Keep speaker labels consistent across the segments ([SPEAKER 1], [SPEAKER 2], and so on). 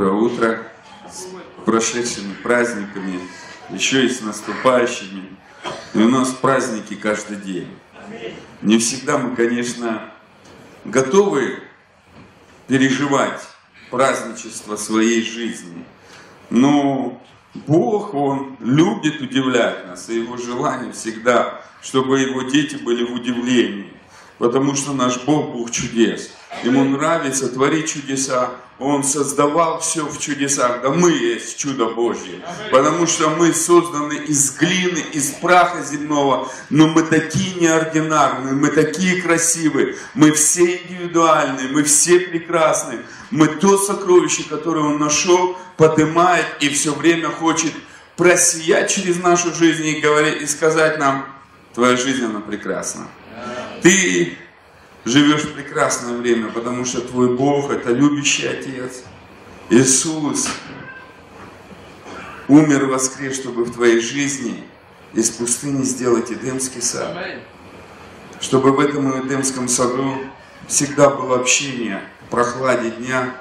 [SPEAKER 1] доброе утро с прошедшими праздниками, еще и с наступающими. И у нас праздники каждый день. Не всегда мы, конечно, готовы переживать праздничество своей жизни. Но Бог, Он любит удивлять нас, и Его желание всегда, чтобы Его дети были в удивлении. Потому что наш Бог Бог чудес. Ему нравится творить чудеса. Он создавал все в чудесах. Да мы есть чудо Божье. Потому что мы созданы из глины, из праха земного. Но мы такие неординарные, мы такие красивые. Мы все индивидуальные, мы все прекрасные. Мы то сокровище, которое Он нашел, поднимает и все время хочет просиять через нашу жизнь и, говорить, и сказать нам, твоя жизнь, она прекрасна. Ты живешь в прекрасное время, потому что твой Бог – это любящий Отец. Иисус умер воскрес, чтобы в твоей жизни из пустыни сделать Эдемский сад. Чтобы в этом Эдемском саду всегда было общение в прохладе дня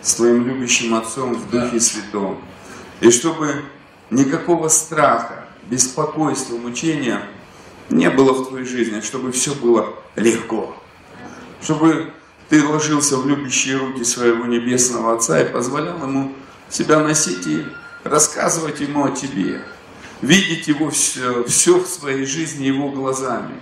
[SPEAKER 1] с твоим любящим Отцом в Духе Святом. И чтобы никакого страха, беспокойства, мучения не было в твоей жизни, чтобы все было легко чтобы ты ложился в любящие руки своего Небесного Отца и позволял Ему себя носить и рассказывать Ему о тебе, видеть Его все, все в своей жизни Его глазами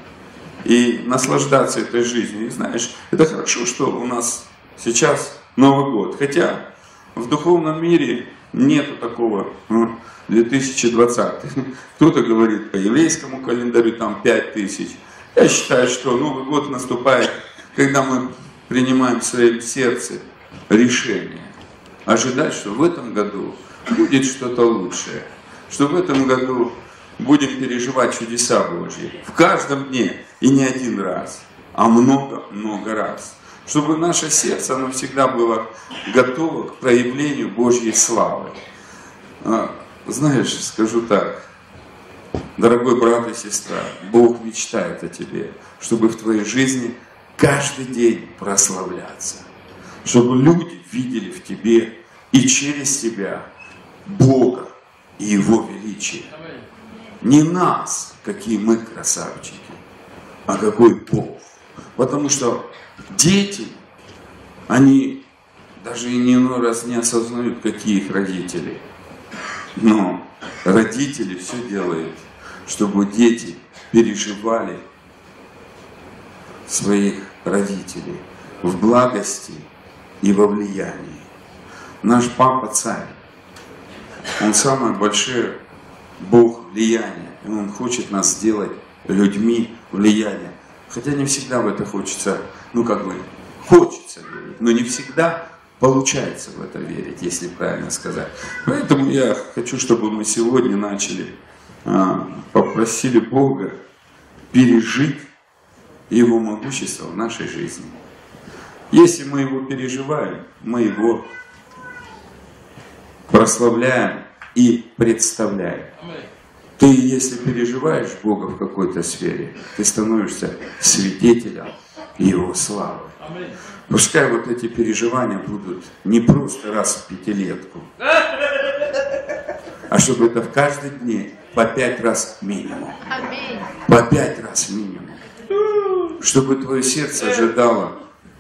[SPEAKER 1] и наслаждаться этой жизнью. И знаешь, это хорошо, что у нас сейчас Новый год. Хотя в духовном мире нету такого 2020. Кто-то говорит по еврейскому календарю там 5000. Я считаю, что Новый год наступает когда мы принимаем в своем сердце решение, ожидать, что в этом году будет что-то лучшее, что в этом году будем переживать чудеса Божьи в каждом дне и не один раз, а много-много раз. Чтобы наше сердце, оно всегда было готово к проявлению Божьей славы. А, знаешь, скажу так, дорогой брат и сестра, Бог мечтает о тебе, чтобы в твоей жизни каждый день прославляться, чтобы люди видели в тебе и через тебя Бога и Его величие. Не нас, какие мы красавчики, а какой Бог. Потому что дети, они даже и не иной раз не осознают, какие их родители. Но родители все делают, чтобы дети переживали своих родителей в благости и во влиянии. Наш папа царь, он самое большое Бог влияния, и он хочет нас сделать людьми влияния. Хотя не всегда в это хочется, ну как бы, хочется верить, но не всегда получается в это верить, если правильно сказать. Поэтому я хочу, чтобы мы сегодня начали, а, попросили Бога пережить его могущество в нашей жизни. Если мы его переживаем, мы его прославляем и представляем. Ты, если переживаешь Бога в какой-то сфере, ты становишься свидетелем Его славы. Пускай вот эти переживания будут не просто раз в пятилетку, а чтобы это в каждый день по пять раз минимум. По пять раз минимум чтобы твое сердце ожидало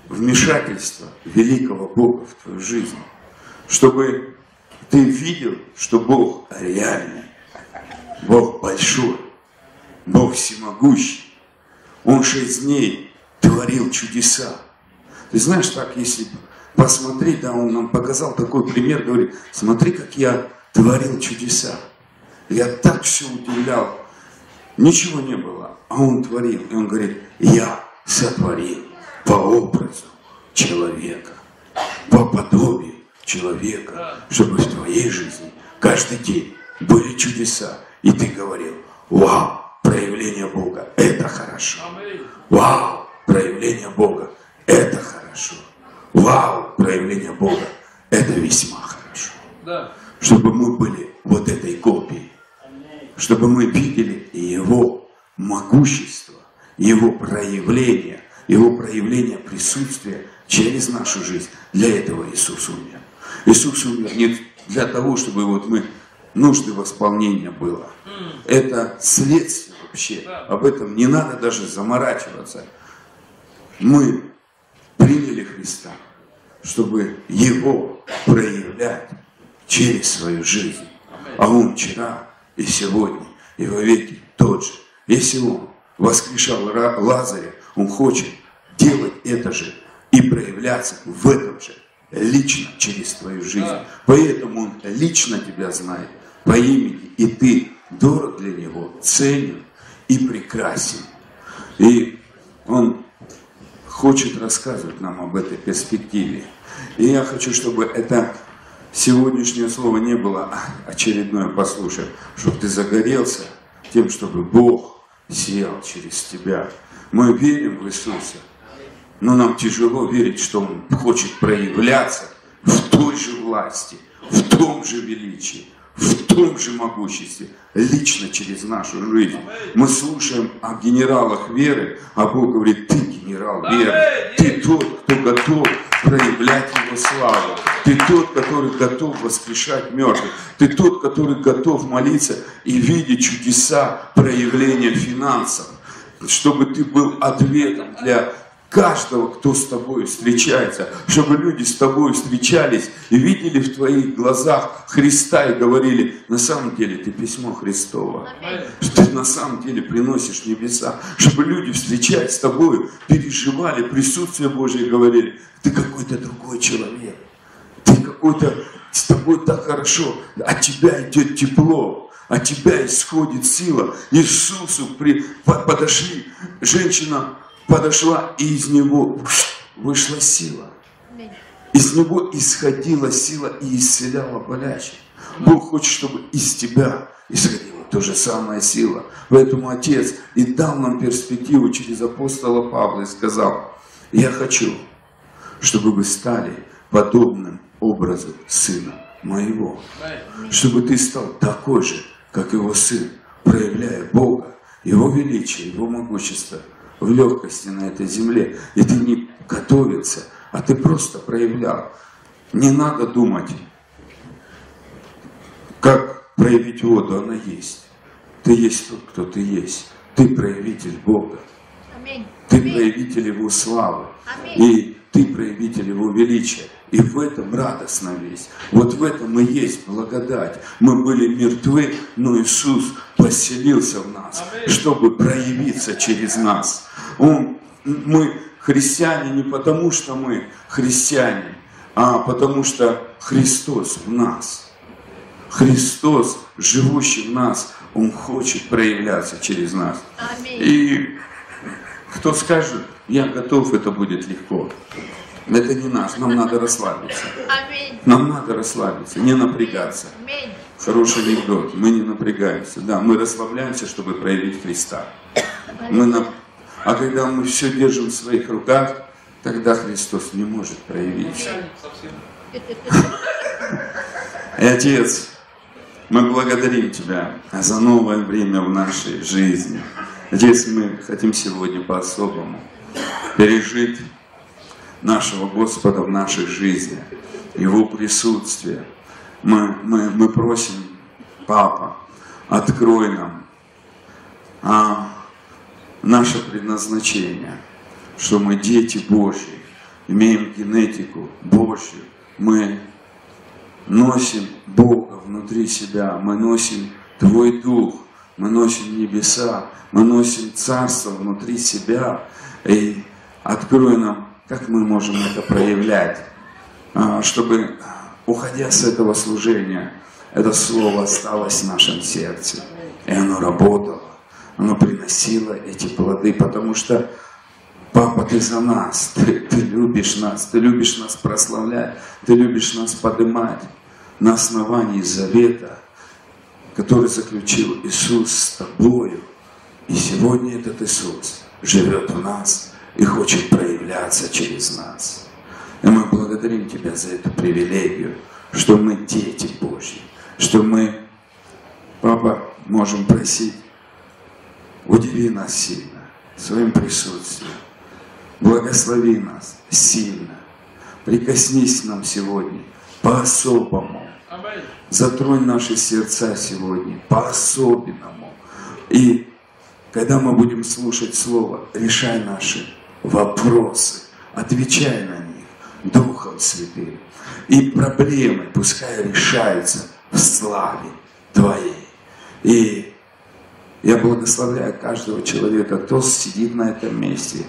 [SPEAKER 1] вмешательства великого Бога в твою жизнь, чтобы ты видел, что Бог реальный, Бог большой, Бог всемогущий. Он шесть дней творил чудеса. Ты знаешь, так, если посмотреть, да, он нам показал такой пример, говорит, смотри, как я творил чудеса. Я так все удивлял. Ничего не было, а он творил. И он говорит, я сотворил по образу человека, по подобию человека, чтобы в твоей жизни каждый день были чудеса. И ты говорил, вау, проявление Бога, это хорошо. Вау, проявление Бога, это хорошо. Вау, проявление Бога, это весьма хорошо. Чтобы мы были вот этой копией. Чтобы мы видели Его могущество его проявление, его проявление присутствия через нашу жизнь. Для этого Иисус умер. Иисус умер не для того, чтобы вот мы нужды восполнения было. Это следствие вообще. Об этом не надо даже заморачиваться. Мы приняли Христа, чтобы Его проявлять через свою жизнь. А Он вчера и сегодня и во веки тот же. Если Он воскрешал Лазаря, Он хочет делать это же и проявляться в этом же лично через твою жизнь. Поэтому Он лично тебя знает по имени, и ты дорог для Него, ценен и прекрасен. И Он хочет рассказывать нам об этой перспективе. И я хочу, чтобы это сегодняшнее слово не было очередное послушай, чтобы ты загорелся тем, чтобы Бог сиял через тебя. Мы верим в Иисуса, но нам тяжело верить, что Он хочет проявляться в той же власти, в том же величии, в том же могуществе, лично через нашу жизнь. Мы слушаем о генералах веры, а Бог говорит, ты генерал веры, ты тот, кто готов проявлять Его славу. Ты тот, который готов воскрешать мертвых. Ты тот, который готов молиться и видеть чудеса проявления финансов. Чтобы ты был ответом для каждого, кто с тобой встречается, чтобы люди с тобой встречались и видели в твоих глазах Христа и говорили, на самом деле ты письмо Христово, что ты на самом деле приносишь небеса, чтобы люди, встречаясь с тобой, переживали присутствие Божие и говорили, ты какой-то другой человек, ты какой-то, с тобой так хорошо, от тебя идет тепло, от тебя исходит сила. Иисусу при, подошли, женщина подошла, и из него вышла сила. Из него исходила сила и исцеляла болящих. Бог хочет, чтобы из тебя исходила та же самая сила. Поэтому Отец и дал нам перспективу через апостола Павла и сказал, я хочу, чтобы вы стали подобным образом Сына моего. Чтобы ты стал такой же, как его Сын, проявляя Бога, Его величие, Его могущество – в легкости на этой земле. И ты не готовился, а ты просто проявлял. Не надо думать, как проявить воду, она есть. Ты есть тот, кто ты есть. Ты проявитель Бога. Ты проявитель Его славы. И ты проявитель Его величия. И в этом радостно весь. Вот в этом и есть благодать. Мы были мертвы, но Иисус поселился в нас, чтобы проявиться через нас. Он, мы христиане не потому, что мы христиане, а потому что Христос в нас. Христос, живущий в нас, Он хочет проявляться через нас. И кто скажет, я готов, это будет легко. Это не наш, нам надо расслабиться. Нам надо расслабиться, не напрягаться. Хороший анекдот, мы не напрягаемся. Да, мы расслабляемся, чтобы проявить Христа. Мы на... А когда мы все держим в своих руках, тогда Христос не может проявиться. И Отец, мы благодарим Тебя за новое время в нашей жизни. Отец, мы хотим сегодня по-особому пережить нашего Господа в нашей жизни, Его присутствие. Мы, мы, мы просим, Папа, открой нам а, наше предназначение, что мы дети Божьи, имеем генетику Божью, мы носим Бога внутри себя, мы носим Твой Дух, мы носим небеса, мы носим Царство внутри себя. И открой нам как мы можем это проявлять, а, чтобы, уходя с этого служения, это слово осталось в нашем сердце. И оно работало, оно приносило эти плоды, потому что Папа, ты за нас, ты, ты любишь нас, ты любишь нас прославлять, ты любишь нас поднимать на основании завета, который заключил Иисус с тобою. И сегодня этот Иисус живет в нас и хочет проявляться через нас. И мы благодарим Тебя за эту привилегию, что мы дети Божьи, что мы, Папа, можем просить, удиви нас сильно своим присутствием, благослови нас сильно, прикоснись к нам сегодня по-особому. Затронь наши сердца сегодня по-особенному. И когда мы будем слушать Слово, решай наши вопросы, отвечай на них Духом Святым. И проблемы пускай решаются в славе Твоей. И я благословляю каждого человека, кто сидит на этом месте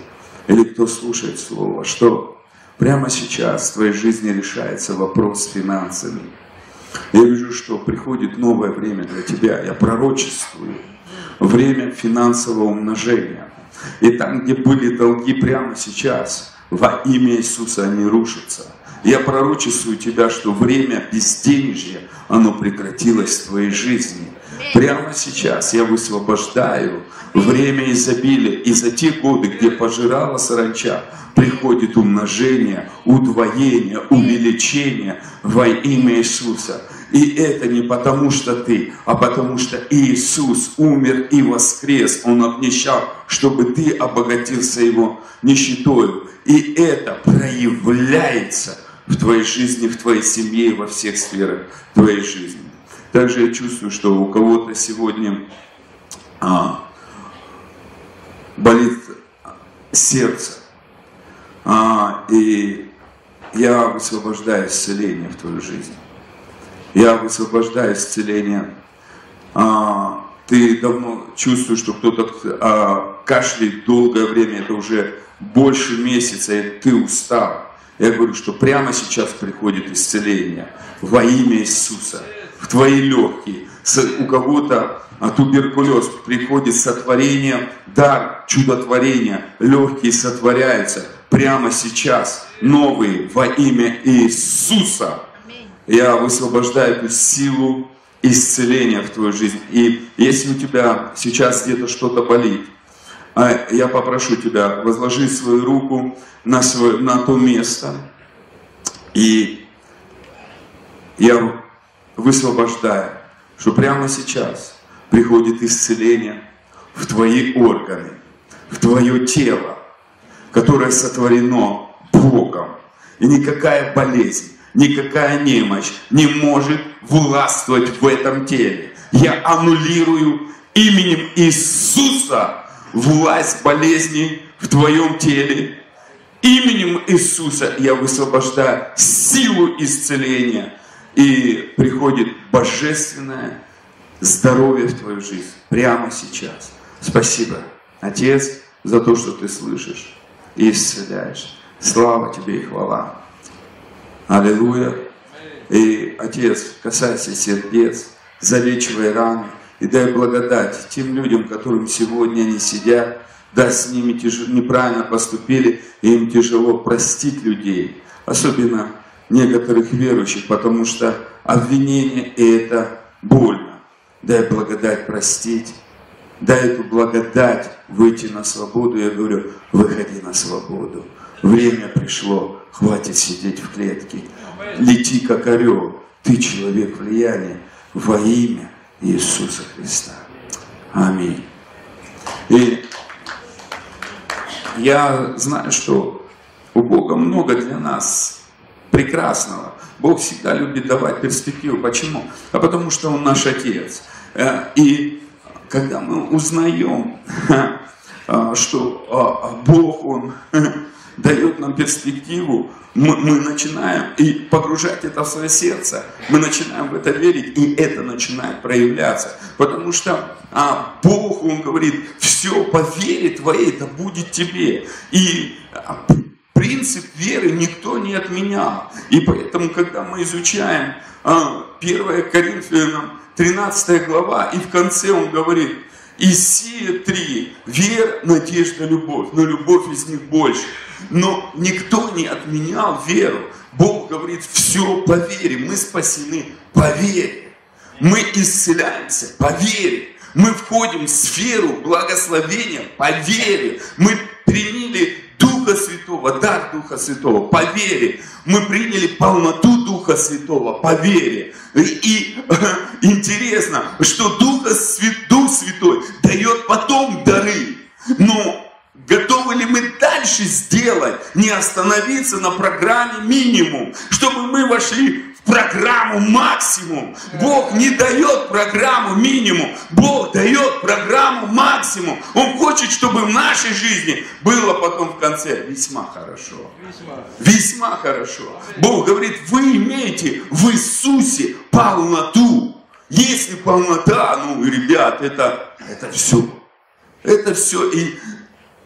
[SPEAKER 1] или кто слушает Слово, что прямо сейчас в твоей жизни решается вопрос с финансами. Я вижу, что приходит новое время для тебя. Я пророчествую. Время финансового умножения. И там, где были долги прямо сейчас, во имя Иисуса они рушатся. Я пророчествую тебя, что время безденежья, оно прекратилось в твоей жизни. Прямо сейчас я высвобождаю время изобилия. И за те годы, где пожирала саранча, приходит умножение, удвоение, увеличение во имя Иисуса. И это не потому, что ты, а потому что Иисус умер и воскрес. Он обнищал, чтобы ты обогатился Его нищетою. И это проявляется в твоей жизни, в твоей семье и во всех сферах твоей жизни. Также я чувствую, что у кого-то сегодня а, болит сердце. А, и я высвобождаю исцеление в твою жизнь. Я высвобождаю исцеление. А, ты давно чувствуешь, что кто-то а, кашляет долгое время, это уже больше месяца, и ты устал. Я говорю, что прямо сейчас приходит исцеление во имя Иисуса в твои легкие. У кого-то а туберкулез приходит сотворение, дар чудотворения, легкие сотворяются прямо сейчас, новые во имя Иисуса. Я высвобождаю эту силу исцеления в твою жизнь. И если у тебя сейчас где-то что-то болит, а, я попрошу тебя, возложи свою руку на, свое, на то место, и я высвобождаю, что прямо сейчас приходит исцеление в твои органы, в твое тело, которое сотворено Богом. И никакая болезнь, никакая немощь не может властвовать в этом теле. Я аннулирую именем Иисуса власть болезни в твоем теле. Именем Иисуса я высвобождаю силу исцеления. И приходит божественное здоровье в твою жизнь прямо сейчас. Спасибо, Отец, за то, что ты слышишь и исцеляешь. Слава тебе и хвала. Аллилуйя. И, Отец, касайся сердец, залечивай раны и дай благодать тем людям, которым сегодня они сидят, да, с ними тяжело, неправильно поступили, и им тяжело простить людей, особенно некоторых верующих, потому что обвинение – это больно дай благодать простить, дай эту благодать выйти на свободу. Я говорю, выходи на свободу. Время пришло, хватит сидеть в клетке. Лети как орел, ты человек влияния во имя Иисуса Христа. Аминь. И я знаю, что у Бога много для нас прекрасного. Бог всегда любит давать перспективу. Почему? А потому что Он наш Отец. Э, и когда мы узнаем, а, что а, а Бог, Он дает нам перспективу, мы, начинаем и погружать это в свое сердце, мы начинаем в это верить, и это начинает проявляться. Потому что а, Бог, Он говорит, все по вере твоей, это будет тебе. И принцип веры никто не отменял. И поэтому, когда мы изучаем 1 Коринфянам 13 глава, и в конце он говорит, и сие три, вера, надежда, любовь, но любовь из них больше. Но никто не отменял веру. Бог говорит, все по вере, мы спасены по вере. Мы исцеляемся по вере. Мы входим в сферу благословения по вере. Мы приняли Духа Святого, дар Духа Святого по вере. Мы приняли полноту Духа Святого по вере. И, и интересно, что Дух, Святой дает потом дары. Но готовы ли мы дальше сделать, не остановиться на программе минимум, чтобы мы вошли программу максимум. Бог не дает программу минимум. Бог дает программу максимум. Он хочет, чтобы в нашей жизни было потом в конце весьма хорошо. Весьма хорошо. Бог говорит, вы имеете в Иисусе полноту. Если полнота, ну, ребят, это, это все. Это все. И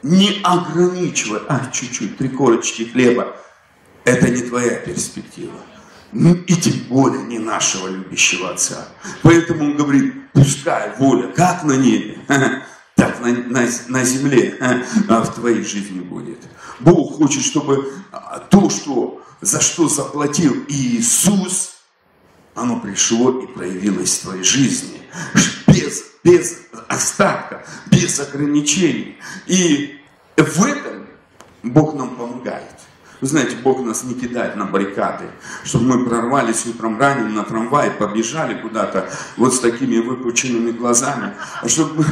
[SPEAKER 1] не ограничивать. А, чуть-чуть, три корочки хлеба. Это не твоя перспектива. Ну, и тем более не нашего любящего Отца. Поэтому он говорит, пускай воля как на небе, так на, на, на земле а в твоей жизни будет. Бог хочет, чтобы а, то, что, за что заплатил Иисус, оно пришло и проявилось в твоей жизни. Без, без остатка, без ограничений. И в этом Бог нам помогает. Вы знаете, Бог нас не кидает на баррикады, чтобы мы прорвались утром ранним на трамвай, побежали куда-то вот с такими выпученными глазами, а чтобы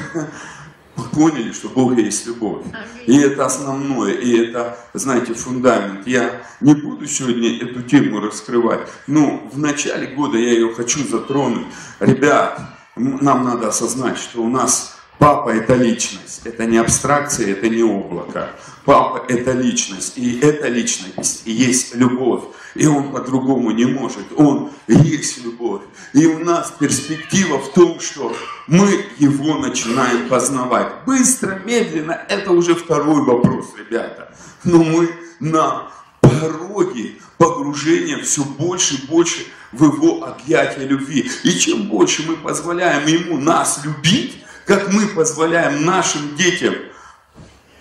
[SPEAKER 1] мы поняли, что Бог есть любовь. И это основное, и это, знаете, фундамент. Я не буду сегодня эту тему раскрывать, но в начале года я ее хочу затронуть. Ребят, нам надо осознать, что у нас Папа – это личность, это не абстракция, это не облако. Папа – это личность, и эта личность есть любовь. И он по-другому не может, он есть любовь. И у нас перспектива в том, что мы его начинаем познавать. Быстро, медленно – это уже второй вопрос, ребята. Но мы на пороге погружения все больше и больше в его объятия любви. И чем больше мы позволяем ему нас любить, как мы позволяем нашим детям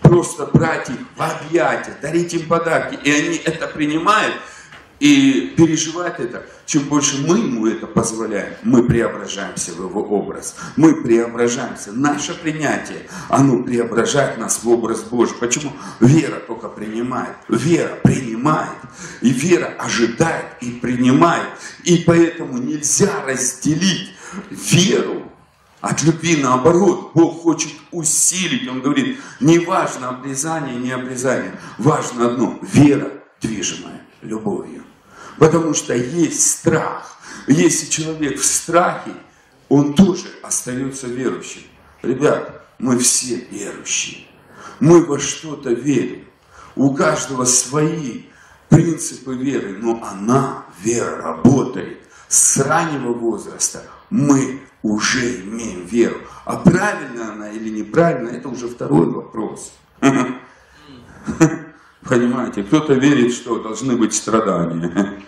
[SPEAKER 1] просто брать их в объятия, дарить им подарки, и они это принимают, и переживать это, чем больше мы ему это позволяем, мы преображаемся в его образ. Мы преображаемся. Наше принятие, оно преображает нас в образ Божий. Почему? Вера только принимает. Вера принимает. И вера ожидает и принимает. И поэтому нельзя разделить веру от любви наоборот, Бог хочет усилить. Он говорит, не важно обрезание, не обрезание. Важно одно, вера, движимая любовью. Потому что есть страх. Если человек в страхе, он тоже остается верующим. Ребят, мы все верующие. Мы во что-то верим. У каждого свои принципы веры, но она, вера, работает с раннего возраста. Мы уже имеем веру. А правильно она или неправильно, это уже второй вопрос. Понимаете, кто-то верит, что должны быть страдания.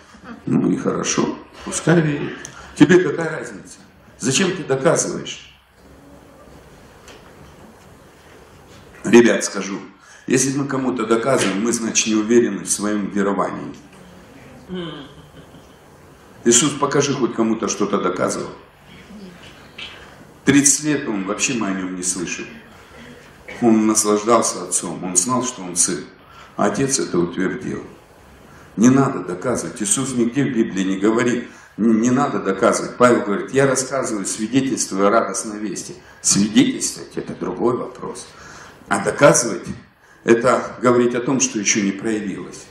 [SPEAKER 1] Ну и хорошо, пускай верит. Тебе какая разница? Зачем ты доказываешь? Ребят, скажу, если мы кому-то доказываем, мы, значит, не уверены в своем веровании. Иисус, покажи хоть кому-то что-то доказывал. 30 лет он вообще мы о нем не слышим. Он наслаждался отцом, он знал, что он сын. А отец это утвердил. Не надо доказывать. Иисус нигде в Библии не говорит, не надо доказывать. Павел говорит, я рассказываю, свидетельствую о радостной вести. Свидетельствовать – это другой вопрос. А доказывать – это говорить о том, что еще не проявилось.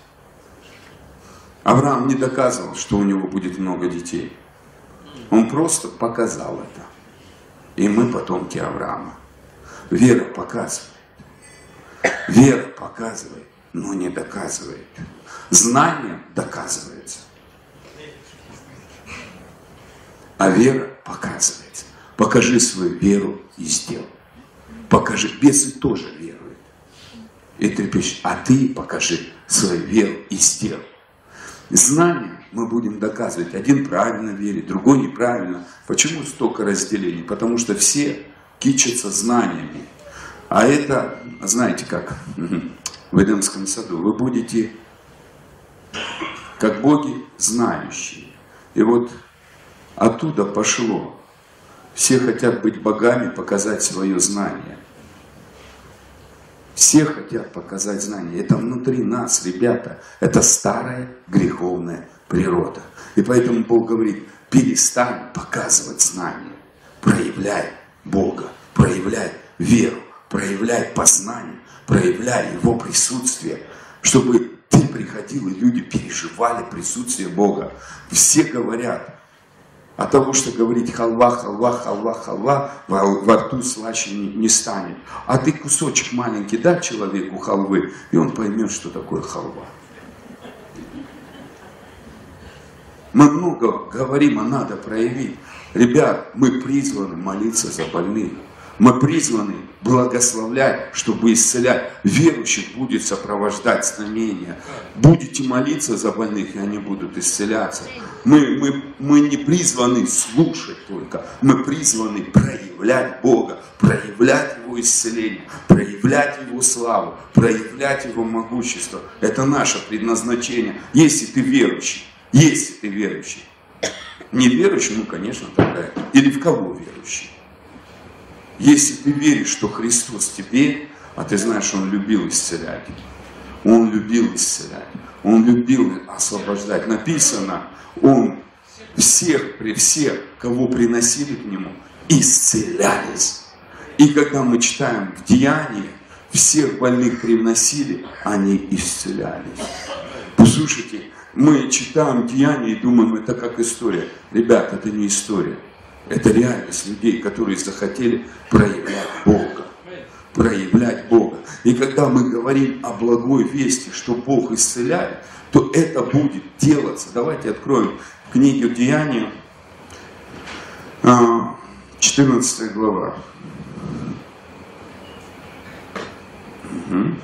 [SPEAKER 1] Авраам не доказывал, что у него будет много детей. Он просто показал это. И мы потомки Авраама. Вера показывает. Вера показывает, но не доказывает. Знание доказывается. А вера показывается. Покажи свою веру и сделай. Покажи. Бесы тоже веруют. И трепещут. А ты покажи свою веру и сделай. Знание мы будем доказывать. Один правильно верит, другой неправильно. Почему столько разделений? Потому что все кичатся знаниями. А это, знаете как, в Эдемском саду, вы будете как боги знающие. И вот оттуда пошло. Все хотят быть богами, показать свое знание. Все хотят показать знание. Это внутри нас, ребята. Это старая греховная природа. И поэтому Бог говорит, перестань показывать знание. Проявляй Бога, проявляй веру, проявляй познание, проявляй Его присутствие, чтобы ты приходил, и люди переживали присутствие Бога. Все говорят, от того, что говорить халва, халва, халва, халва, во, во рту слаще не, не станет. А ты кусочек маленький дай человеку халвы, и он поймет, что такое халва. Мы много говорим, а надо проявить. Ребят, мы призваны молиться за больных. Мы призваны благословлять, чтобы исцелять. Верующих будет сопровождать знамения. Будете молиться за больных, и они будут исцеляться. Мы, мы, мы не призваны слушать только, мы призваны проявлять Бога, проявлять Его исцеление, проявлять Его славу, проявлять Его могущество. Это наше предназначение, если ты верующий. Если ты верующий. Не верующий, ну, конечно, тогда. Или в кого верующий? Если ты веришь, что Христос тебе, а ты знаешь, Он любил исцелять. Он любил исцелять. Он любил освобождать. Написано, Он всех, при всех, кого приносили к Нему, исцелялись. И когда мы читаем в Деянии, всех больных привносили, они исцелялись. Послушайте, мы читаем Деяния и думаем, это как история. Ребят, это не история. Это реальность людей, которые захотели проявлять Бога. Проявлять Бога. И когда мы говорим о благой вести, что Бог исцеляет, то это будет делаться. Давайте откроем книгу Деяния, 14 глава. Угу.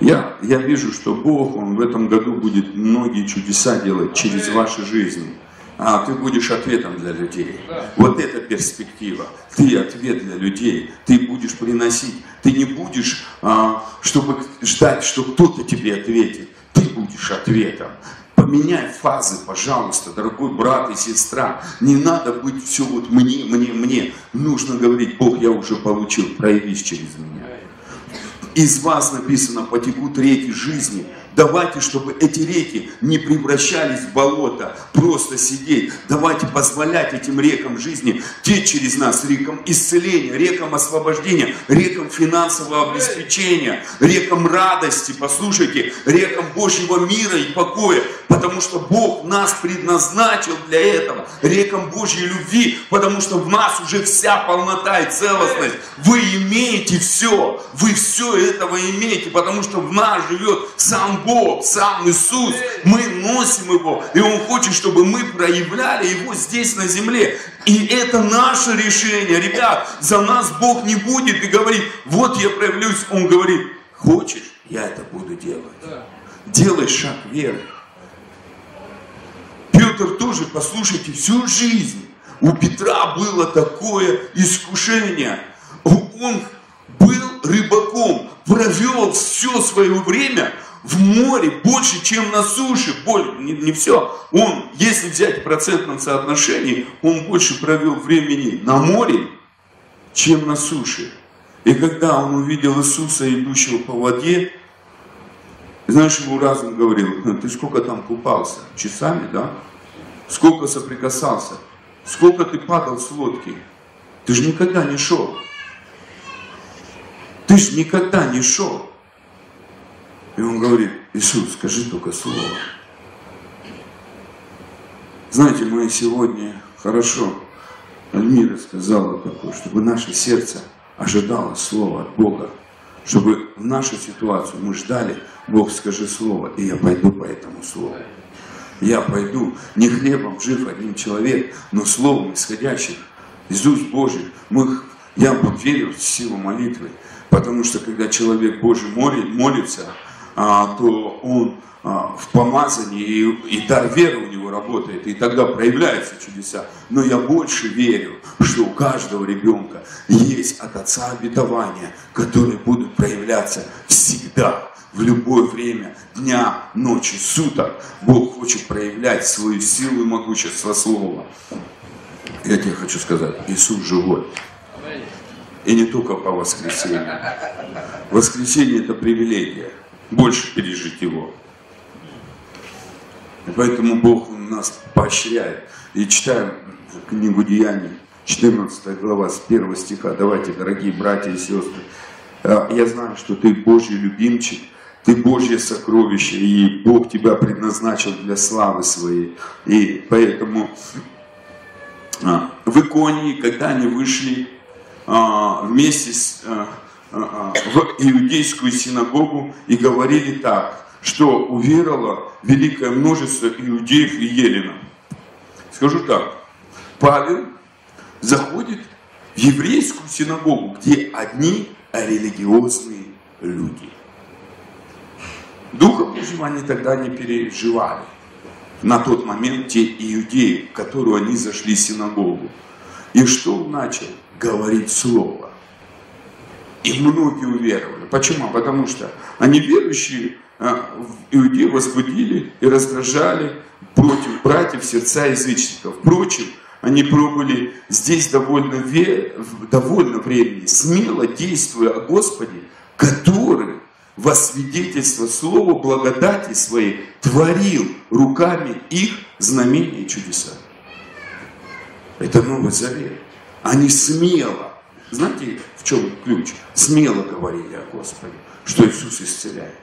[SPEAKER 1] Я, я вижу, что Бог, Он в этом году будет многие чудеса делать через ваши жизни а ты будешь ответом для людей. Вот эта перспектива. Ты ответ для людей. Ты будешь приносить. Ты не будешь, а, чтобы ждать, что кто-то тебе ответит. Ты будешь ответом. Поменяй фазы, пожалуйста, дорогой брат и сестра. Не надо быть все вот мне, мне, мне. Нужно говорить, Бог, я уже получил, проявись через меня. Из вас написано, потекут реки жизни. Давайте, чтобы эти реки не превращались в болото, просто сидеть. Давайте позволять этим рекам жизни течь через нас, рекам исцеления, рекам освобождения, рекам финансового обеспечения, рекам радости, послушайте, рекам Божьего мира и покоя, потому что Бог нас предназначил для этого, рекам Божьей любви, потому что в нас уже вся полнота и целостность. Вы имеете все, вы все этого имеете, потому что в нас живет сам Бог, сам Иисус. Мы носим Его, и Он хочет, чтобы мы проявляли Его здесь на земле. И это наше решение. Ребят, за нас Бог не будет и говорит, вот я проявлюсь. Он говорит, хочешь, я это буду делать. Делай шаг веры. Петр тоже, послушайте, всю жизнь у Петра было такое искушение. Он был рыбаком, провел все свое время в море больше, чем на суше. Боль, не, не все. Он, если взять в процентном соотношении, он больше провел времени на море, чем на суше. И когда он увидел Иисуса, идущего по воде, знаешь, ему разум говорил, ты сколько там купался? Часами, да? Сколько соприкасался? Сколько ты падал с лодки? Ты же никогда не шел. Ты же никогда не шел. И он говорит, Иисус, скажи только слово. Знаете, мы сегодня хорошо, Альмира сказала такое, чтобы наше сердце ожидало слова от Бога, чтобы в нашу ситуацию мы ждали, Бог скажи слово, и я пойду по этому слову. Я пойду не хлебом жив один человек, но словом исходящих из уст Божьих. Мы, я верю в силу молитвы, потому что когда человек Божий молится, а, то он а, в помазании, и, и дар веры у него работает, и тогда проявляются чудеса. Но я больше верю, что у каждого ребенка есть от Отца обетования, которые будут проявляться всегда, в любое время дня, ночи, суток. Бог хочет проявлять свою силу и могущество Слова. Я тебе хочу сказать, Иисус живой. И не только по воскресенью. Воскресенье это привилегия больше пережить его. Поэтому Бог нас поощряет. И читаем книгу Деяний, 14 глава, с 1 стиха. Давайте, дорогие братья и сестры, э, я знаю, что ты Божий любимчик, ты Божье сокровище, и Бог тебя предназначил для славы своей. И поэтому а, в Иконии, когда они вышли а, вместе с, в иудейскую синагогу и говорили так, что уверовало великое множество иудеев и еленов. Скажу так, Павел заходит в еврейскую синагогу, где одни религиозные люди. Духа Божьего они тогда не переживали. На тот момент те иудеи, в которую они зашли в синагогу. И что он начал? Говорить слово. И многие уверовали. Почему? Потому что они верующие, а, иудеи возбудили и раздражали против братьев сердца язычников. Впрочем, они пробовали здесь довольно, довольно времени, смело действуя о Господе, который во свидетельство слова благодати своей творил руками их знамения и чудеса. Это Новый Завет. Они смело, знаете, в чем ключ? Смело говорили о Господе, что Иисус исцеляет,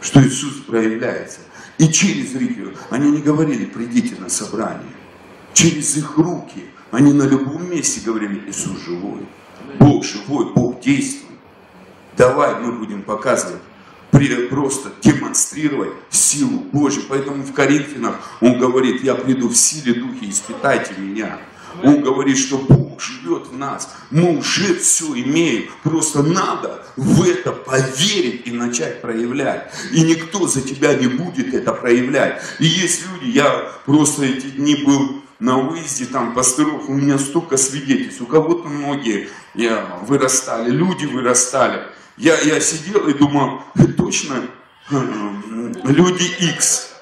[SPEAKER 1] что Иисус проявляется. И через религию они не говорили, придите на собрание. Через их руки они на любом месте говорили, Иисус живой, Бог живой, Бог действует. Давай мы будем показывать, просто демонстрировать силу Божью. Поэтому в Коринфянах он говорит, я приду в силе Духе, испытайте меня. Он говорит, что Бог живет в нас. Мы уже все имеем. Просто надо в это поверить и начать проявлять. И никто за тебя не будет это проявлять. И есть люди, я просто эти дни был на выезде, там, пасторов, у меня столько свидетельств. У кого-то многие я, вырастали, люди вырастали. Я, я сидел и думал, точно люди X.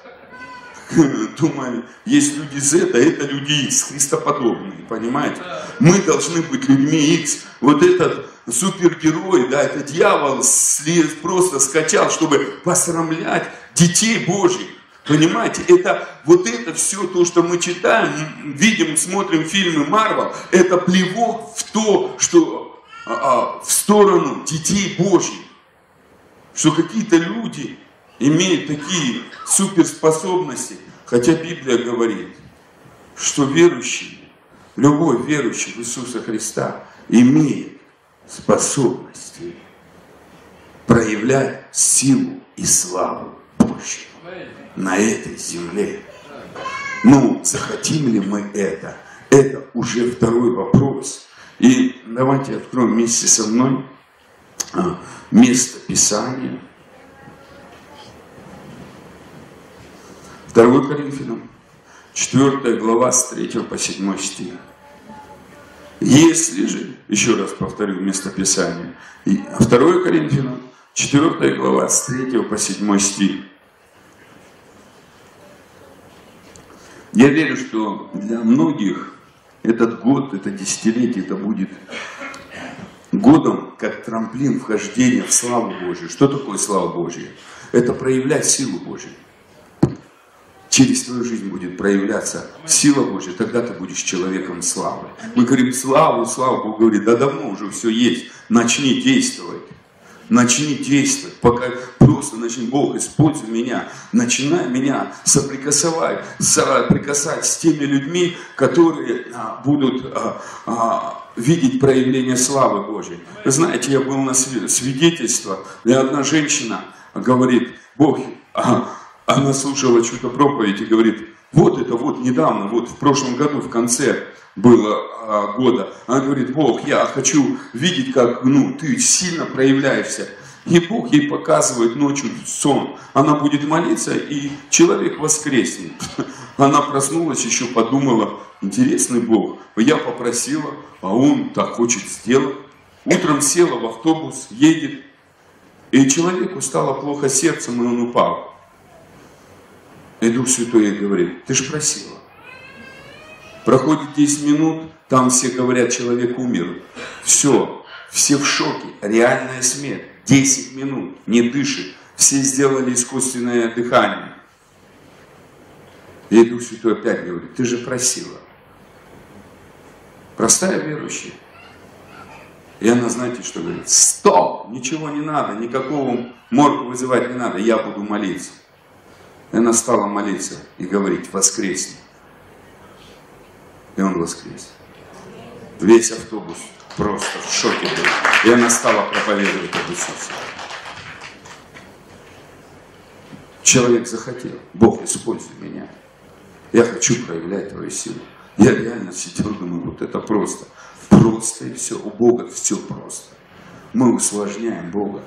[SPEAKER 1] Думаю, есть люди Z, а это люди X, христоподобные, понимаете? Мы должны быть людьми X. Вот этот супергерой, да, это дьявол просто скачал, чтобы посрамлять детей Божьих. Понимаете, это вот это все то, что мы читаем, видим, смотрим фильмы Марвел, это плевок в то, что а, а, в сторону детей Божьих. Что какие-то люди имеют такие суперспособности. Хотя Библия говорит, что верующий, любой верующий в Иисуса Христа имеет способности проявлять силу и славу Божью на этой земле. Ну, захотим ли мы это? Это уже второй вопрос. И давайте откроем вместе со мной а, место Писания. 2 Коринфянам, 4 глава с 3 по 7 стих. Если же, еще раз повторю место Писания, 2 Коринфянам, 4 глава с 3 по 7 стих. Я верю, что для многих этот год, это десятилетие, это будет годом, как трамплин вхождения в славу Божию. Что такое слава Божья? Это проявлять силу Божью. Через твою жизнь будет проявляться сила Божья, тогда ты будешь человеком славы. Мы говорим славу, славу, Бог говорит, да давно уже все есть, начни действовать. Начни действовать, пока просто начни, Бог, используй меня, начинай меня соприкасывать, соприкасать с теми людьми, которые а, будут а, а, видеть проявление славы Божьей. Вы знаете, я был на свидетельство, и одна женщина говорит, Бог, а, она слушала чью-то проповедь и говорит, вот это вот недавно, вот в прошлом году в конце было а, года. Она говорит, Бог, я хочу видеть, как ну, ты сильно проявляешься. И Бог ей показывает ночью сон. Она будет молиться, и человек воскреснет. Она проснулась, еще подумала, интересный Бог. Я попросила, а он так хочет сделать. Утром села в автобус, едет, и человеку стало плохо сердцем, и он упал. И Дух Святой ей говорит, ты же просила. Проходит 10 минут, там все говорят, человек умер. Все, все в шоке, реальная смерть. 10 минут, не дышит. Все сделали искусственное дыхание. И Дух Святой опять говорит, ты же просила. Простая верующая. И она, знаете, что говорит? Стоп! Ничего не надо, никакого морга вызывать не надо, я буду молиться. И она стала молиться и говорить, воскресни. И он воскрес. Весь автобус просто в шоке был. И она стала проповедовать об Иисусе. Человек захотел, Бог, используй меня. Я хочу проявлять твою силу. Я реально сидел, думаю, вот это просто. Просто и все. У Бога все просто. Мы усложняем Бога.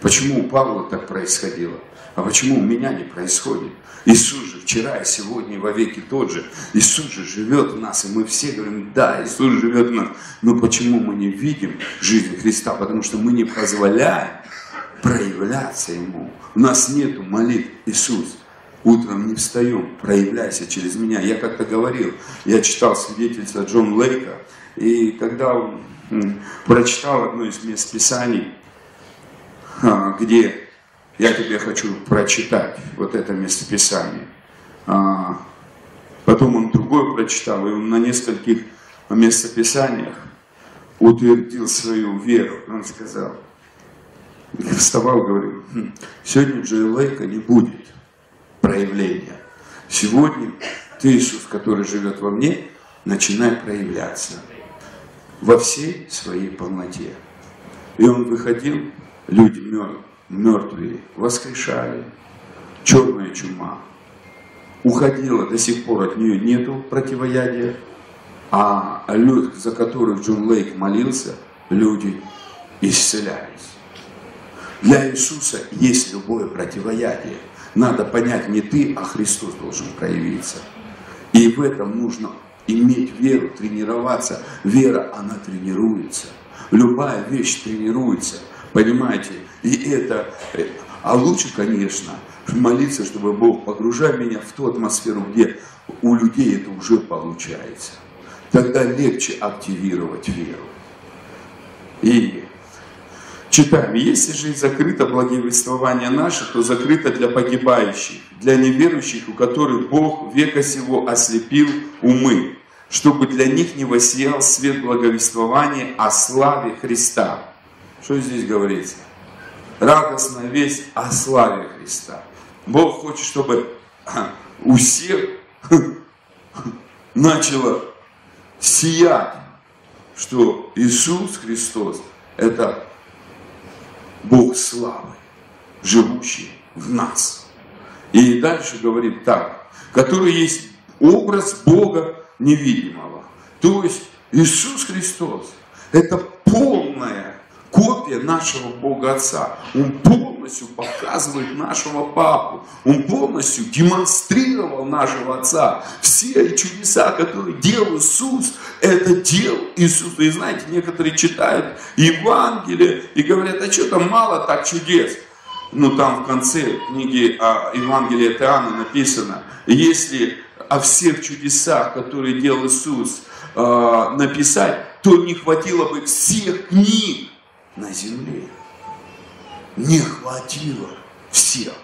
[SPEAKER 1] Почему у Павла так происходило? А почему у меня не происходит? Иисус же вчера и сегодня и во веки тот же. Иисус же живет в нас, и мы все говорим, да, Иисус живет в нас. Но почему мы не видим жизнь Христа? Потому что мы не позволяем проявляться Ему. У нас нету молитв, Иисус, утром не встаем, проявляйся через меня. Я как-то говорил, я читал свидетельство Джон Лейка, и когда он прочитал одно из мест Писаний, а, где я тебе хочу прочитать вот это местописание. А, потом он другое прочитал, и он на нескольких местописаниях утвердил свою веру. Он сказал, вставал, говорил, «Хм, сегодня Джей Лейка не будет проявления. Сегодня ты, Иисус, который живет во мне, начинай проявляться во всей своей полноте. И он выходил, люди мертвые воскрешали, черная чума уходила, до сих пор от нее нету противоядия, а люди, за которых Джон Лейк молился, люди исцелялись. Для Иисуса есть любое противоядие. Надо понять, не ты, а Христос должен проявиться. И в этом нужно иметь веру, тренироваться. Вера, она тренируется. Любая вещь тренируется. Понимаете? И это... А лучше, конечно, молиться, чтобы Бог погружал меня в ту атмосферу, где у людей это уже получается. Тогда легче активировать веру. И Читаем, если же закрыто благовествование наше, то закрыто для погибающих, для неверующих, у которых Бог века сего ослепил умы, чтобы для них не воссиял свет благовествования о славе Христа. Что здесь говорится? Радостная весть о славе Христа. Бог хочет, чтобы у всех начало сиять, что Иисус Христос – это Бог славы, живущий в нас. И дальше говорит так, который есть образ Бога невидимого. То есть Иисус Христос – это полная копия нашего Бога Отца. Он полностью показывает нашего Папу. Он полностью демонстрировал нашего Отца. Все чудеса, которые делал Иисус, это делал Иисус. И знаете, некоторые читают Евангелие и говорят, а что там мало так чудес. Ну там в конце книги а, Евангелия от Иоанна написано, если о всех чудесах, которые делал Иисус, а, написать, то не хватило бы всех книг на земле. Не хватило всех.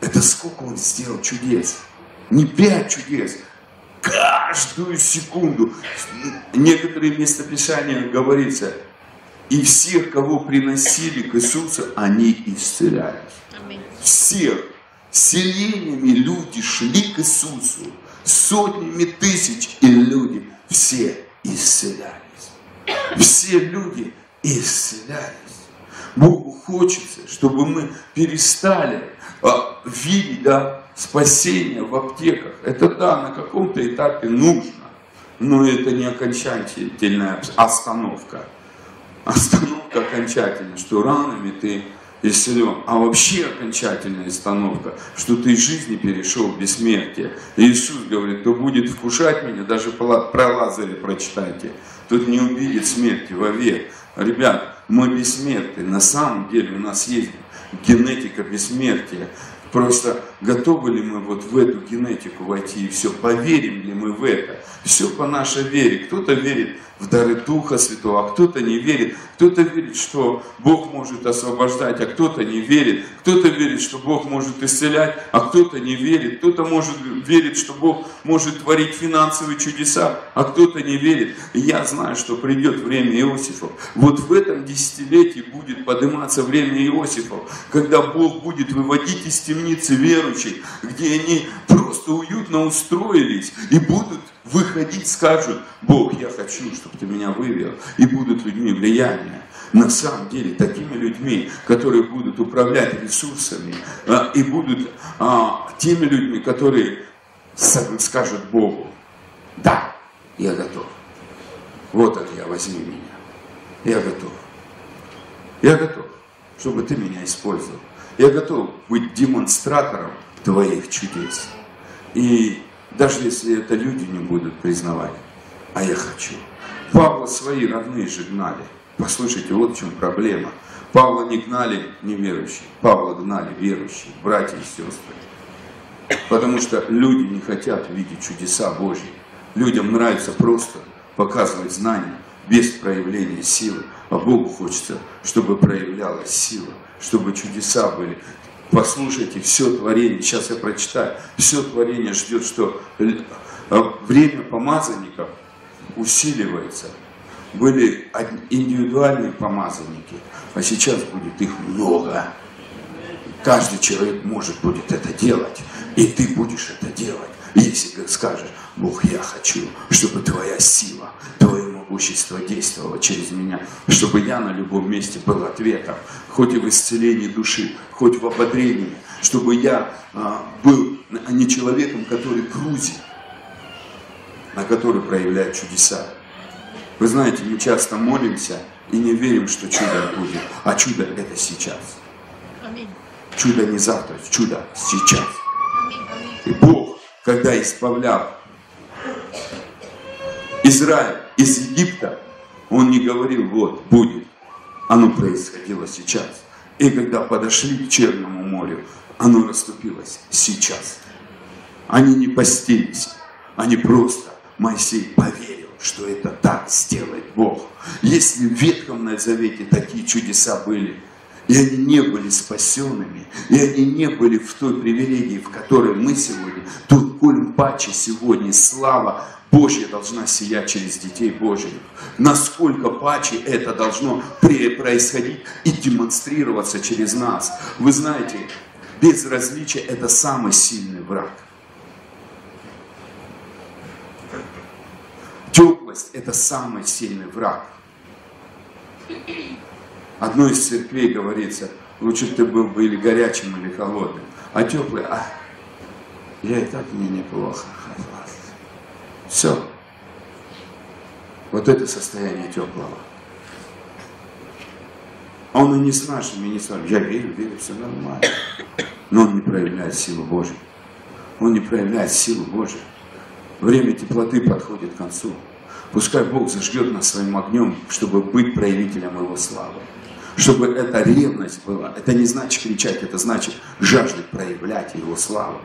[SPEAKER 1] Это сколько он сделал чудес. Не пять чудес, каждую секунду. Некоторые местописания говорится, и всех, кого приносили к Иисусу, они исцелялись. Всех. Селениями люди шли к Иисусу. Сотнями тысяч и люди все исцелялись. Все люди исцелялись. Богу хочется, чтобы мы перестали а, видеть да, спасение в аптеках. Это да, на каком-то этапе нужно, но это не окончательная остановка. Остановка окончательная, что ранами ты исцелен. А вообще окончательная остановка, что ты из жизни перешел в бессмертие. Иисус говорит, кто будет вкушать меня, даже про Лазаря прочитайте, тот не увидит смерти вовек. Ребят, мы бессмертны. На самом деле у нас есть генетика бессмертия. Просто готовы ли мы вот в эту генетику войти и все, поверим ли мы в это. Все по нашей вере. Кто-то верит в дары Духа Святого, а кто-то не верит. Кто-то верит, что Бог может освобождать, а кто-то не верит. Кто-то верит, что Бог может исцелять, а кто-то не верит. Кто-то может верит, что Бог может творить финансовые чудеса, а кто-то не верит. И я знаю, что придет время Иосифов. Вот в этом десятилетии будет подниматься время Иосифов, когда Бог будет выводить из темницы верующих, где они просто уютно устроились и будут выходить, скажут, Бог, я хочу, чтобы ты меня вывел, и будут людьми влияния. На самом деле, такими людьми, которые будут управлять ресурсами, а, и будут а, теми людьми, которые скажут Богу, да, я готов. Вот это я, возьми меня. Я готов. Я готов, чтобы ты меня использовал. Я готов быть демонстратором твоих чудес. И даже если это люди не будут признавать, а я хочу. Павла свои родные же гнали. Послушайте, вот в чем проблема. Павла не гнали неверующие, Павла гнали верующие, братья и сестры. Потому что люди не хотят видеть чудеса Божьи. Людям нравится просто показывать знания без проявления силы. А Богу хочется, чтобы проявлялась сила, чтобы чудеса были. Послушайте, все творение, сейчас я прочитаю, все творение ждет, что а, время помазанников усиливается. Были индивидуальные помазанники, а сейчас будет их много. Каждый человек может будет это делать, и ты будешь это делать. Если скажешь, Бог, я хочу, чтобы твоя сила, твое могущество действовало через меня, чтобы я на любом месте был ответом, хоть и в исцелении души, хоть в ободрении, чтобы я а, был не человеком, который грузит, на который проявляет чудеса. Вы знаете, мы часто молимся и не верим, что чудо будет, а чудо это сейчас. Чудо не завтра, чудо сейчас. И Бог, когда исправлял Израиль из Египта, он не говорил, вот, будет. Оно происходило сейчас. И когда подошли к Черному морю, оно расступилось сейчас. Они не постились, они просто, Моисей поверил, что это так сделает Бог. Если в Ветхом Завете такие чудеса были, и они не были спасенными, и они не были в той привилегии, в которой мы сегодня, то коль паче сегодня слава Божья должна сиять через детей Божьих. Насколько паче это должно происходить и демонстрироваться через нас. Вы знаете, безразличие – это самый сильный враг. Теплость – это самый сильный враг. Одной из церквей говорится, лучше ты был бы или горячим, или холодным. А теплый, а, я и так мне неплохо. Все. Вот это состояние теплого. Он и не с нашими, и не с вами. Я верю, верю, все нормально. Но он не проявляет силу Божию. Он не проявляет силу Божию. Время теплоты подходит к концу. Пускай Бог зажгет нас своим огнем, чтобы быть проявителем Его славы. Чтобы эта ревность была. Это не значит кричать, это значит жаждать проявлять Его славу.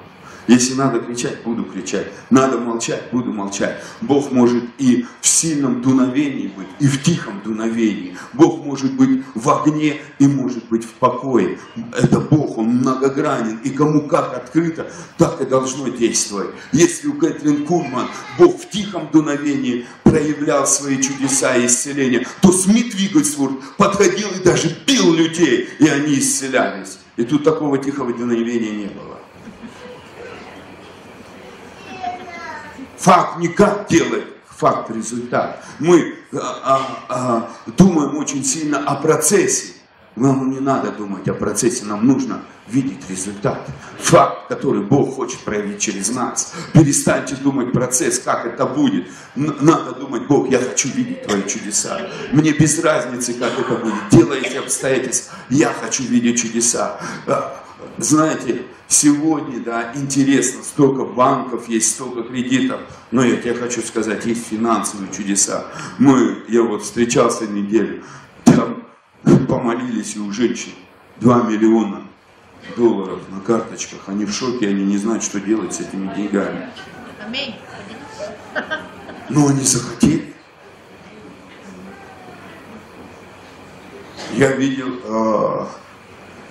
[SPEAKER 1] Если надо кричать, буду кричать. Надо молчать, буду молчать. Бог может и в сильном дуновении быть, и в тихом дуновении. Бог может быть в огне и может быть в покое. Это Бог, Он многогранен. И кому как открыто, так и должно действовать. Если у Кэтрин Курман Бог в тихом дуновении проявлял свои чудеса и исцеления, то Смит Вигельсворт подходил и даже бил людей, и они исцелялись. И тут такого тихого дуновения не было. Факт не как делать, факт результат. Мы а, а, думаем очень сильно о процессе. Нам не надо думать о процессе, нам нужно видеть результат. Факт, который Бог хочет проявить через нас. Перестаньте думать процесс, как это будет. Надо думать, Бог, я хочу видеть Твои чудеса. Мне без разницы, как это будет. Делай эти обстоятельства. Я хочу видеть чудеса. Знаете, Сегодня, да, интересно, столько банков есть, столько кредитов. Но я тебе хочу сказать, есть финансовые чудеса. Мы, я вот встречался неделю, там помолились и у женщин 2 миллиона долларов на карточках. Они в шоке, они не знают, что делать с этими деньгами. Но они захотели. Я видел, а,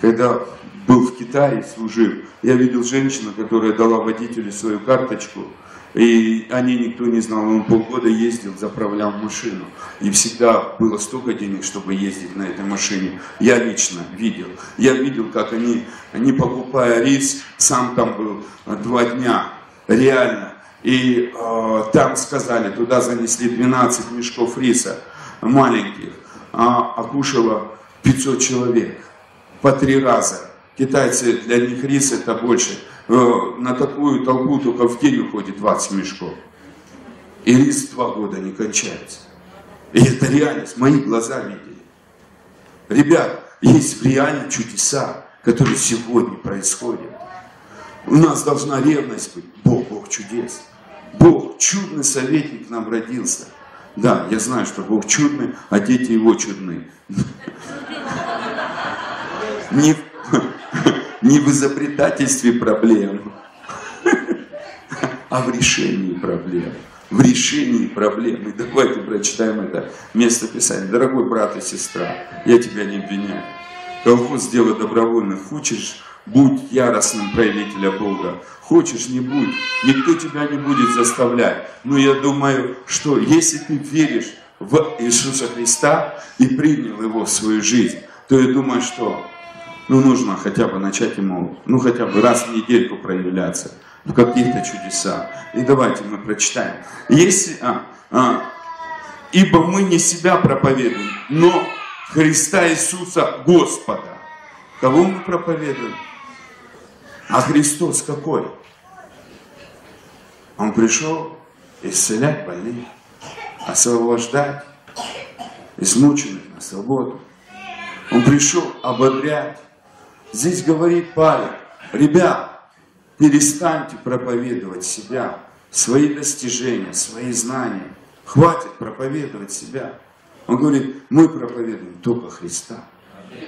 [SPEAKER 1] когда был в Китае, служил, я видел женщину, которая дала водителю свою карточку, и о ней никто не знал. Он полгода ездил, заправлял машину. И всегда было столько денег, чтобы ездить на этой машине. Я лично видел. Я видел, как они, они покупая рис, сам там был два дня, реально. И э, там сказали, туда занесли 12 мешков риса маленьких, а, а кушало 500 человек по три раза. Китайцы, для них рис это больше. На такую толпу только в день уходит 20 мешков. И рис два года не кончается. И это реальность, мои глаза видели. Ребят, есть реальные чудеса, которые сегодня происходят. У нас должна ревность быть. Бог, Бог чудес. Бог, чудный советник нам родился. Да, я знаю, что Бог чудный, а дети его чудны. Не, не в изобретательстве проблем, а в решении проблем. В решении проблем. И давайте прочитаем это место Писания. Дорогой брат и сестра, я тебя не обвиняю. Колхоз сделай добровольно. Хочешь, будь яростным проявителем Бога. Хочешь, не будь. Никто тебя не будет заставлять. Но я думаю, что если ты веришь в Иисуса Христа и принял Его в свою жизнь, то я думаю, что ну, нужно хотя бы начать ему, ну, хотя бы раз в недельку проявляться в каких-то чудесах. И давайте мы прочитаем. Если, а, а, ибо мы не себя проповедуем, но Христа Иисуса Господа. Кого мы проповедуем? А Христос какой? Он пришел исцелять больных, освобождать измученных на свободу. Он пришел ободрять, Здесь говорит Павел, ребят, перестаньте проповедовать себя, свои достижения, свои знания. Хватит проповедовать себя. Он говорит, мы проповедуем только Христа.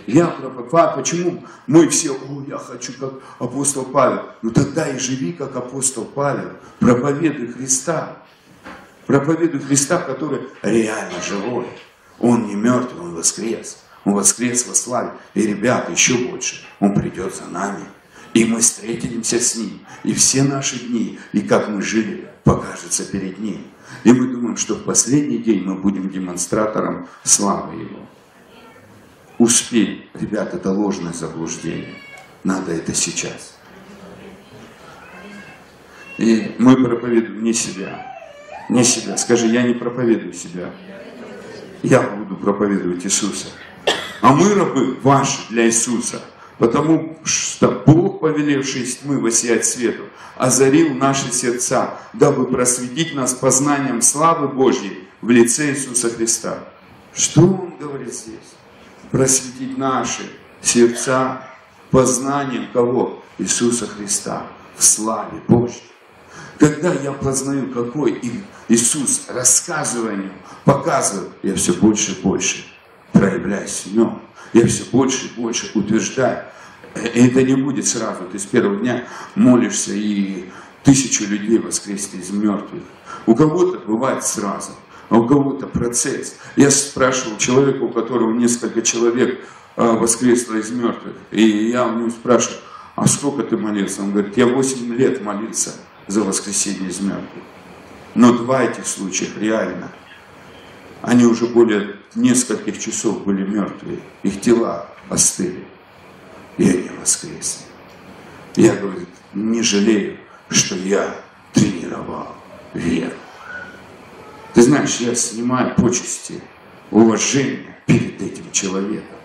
[SPEAKER 1] Я проповедую. Почему мы все, о, я хочу как апостол Павел. Ну тогда и живи как апостол Павел. Проповедуй Христа. Проповедуй Христа, который реально живой. Он не мертвый, он воскрес. Он воскрес во славе. И, ребята, еще больше. Он придет за нами. И мы встретимся с Ним. И все наши дни, и как мы жили, покажется перед Ним. И мы думаем, что в последний день мы будем демонстратором славы Его. Успей, ребята, это ложное заблуждение. Надо это сейчас. И мы проповедуем не себя. Не себя. Скажи, я не проповедую себя. Я буду проповедовать Иисуса. А мы рабы ваши для Иисуса, потому что Бог, повелевший из тьмы воссиять свету, озарил наши сердца, дабы просветить нас познанием славы Божьей в лице Иисуса Христа. Что Он говорит здесь? Просветить наши сердца познанием кого? Иисуса Христа в славе Божьей. Когда я познаю, какой Иисус, рассказывая о показываю, я все больше и больше проявляйся в нем. Я все больше и больше утверждаю. И это не будет сразу. Ты с первого дня молишься, и тысячу людей воскреснет из мертвых. У кого-то бывает сразу, а у кого-то процесс. Я спрашивал человека, у которого несколько человек а, воскресло из мертвых. И я у него спрашиваю, а сколько ты молился? Он говорит, я 8 лет молился за воскресение из мертвых. Но два этих случая реально – они уже более нескольких часов были мертвые, их тела остыли, и они воскресли. Я, говорю, не жалею, что я тренировал веру. Ты знаешь, я снимаю почести, уважение перед этим человеком.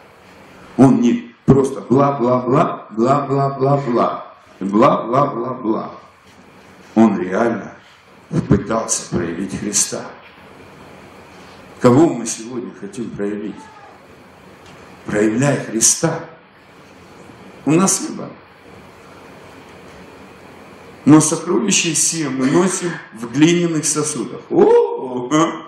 [SPEAKER 1] Он не просто бла-бла-бла, бла-бла-бла-бла, бла-бла-бла-бла. Он реально пытался проявить Христа. Кого мы сегодня хотим проявить? Проявляя Христа. У нас выбор. Но сокровища все мы носим в глиняных сосудах. О, -о,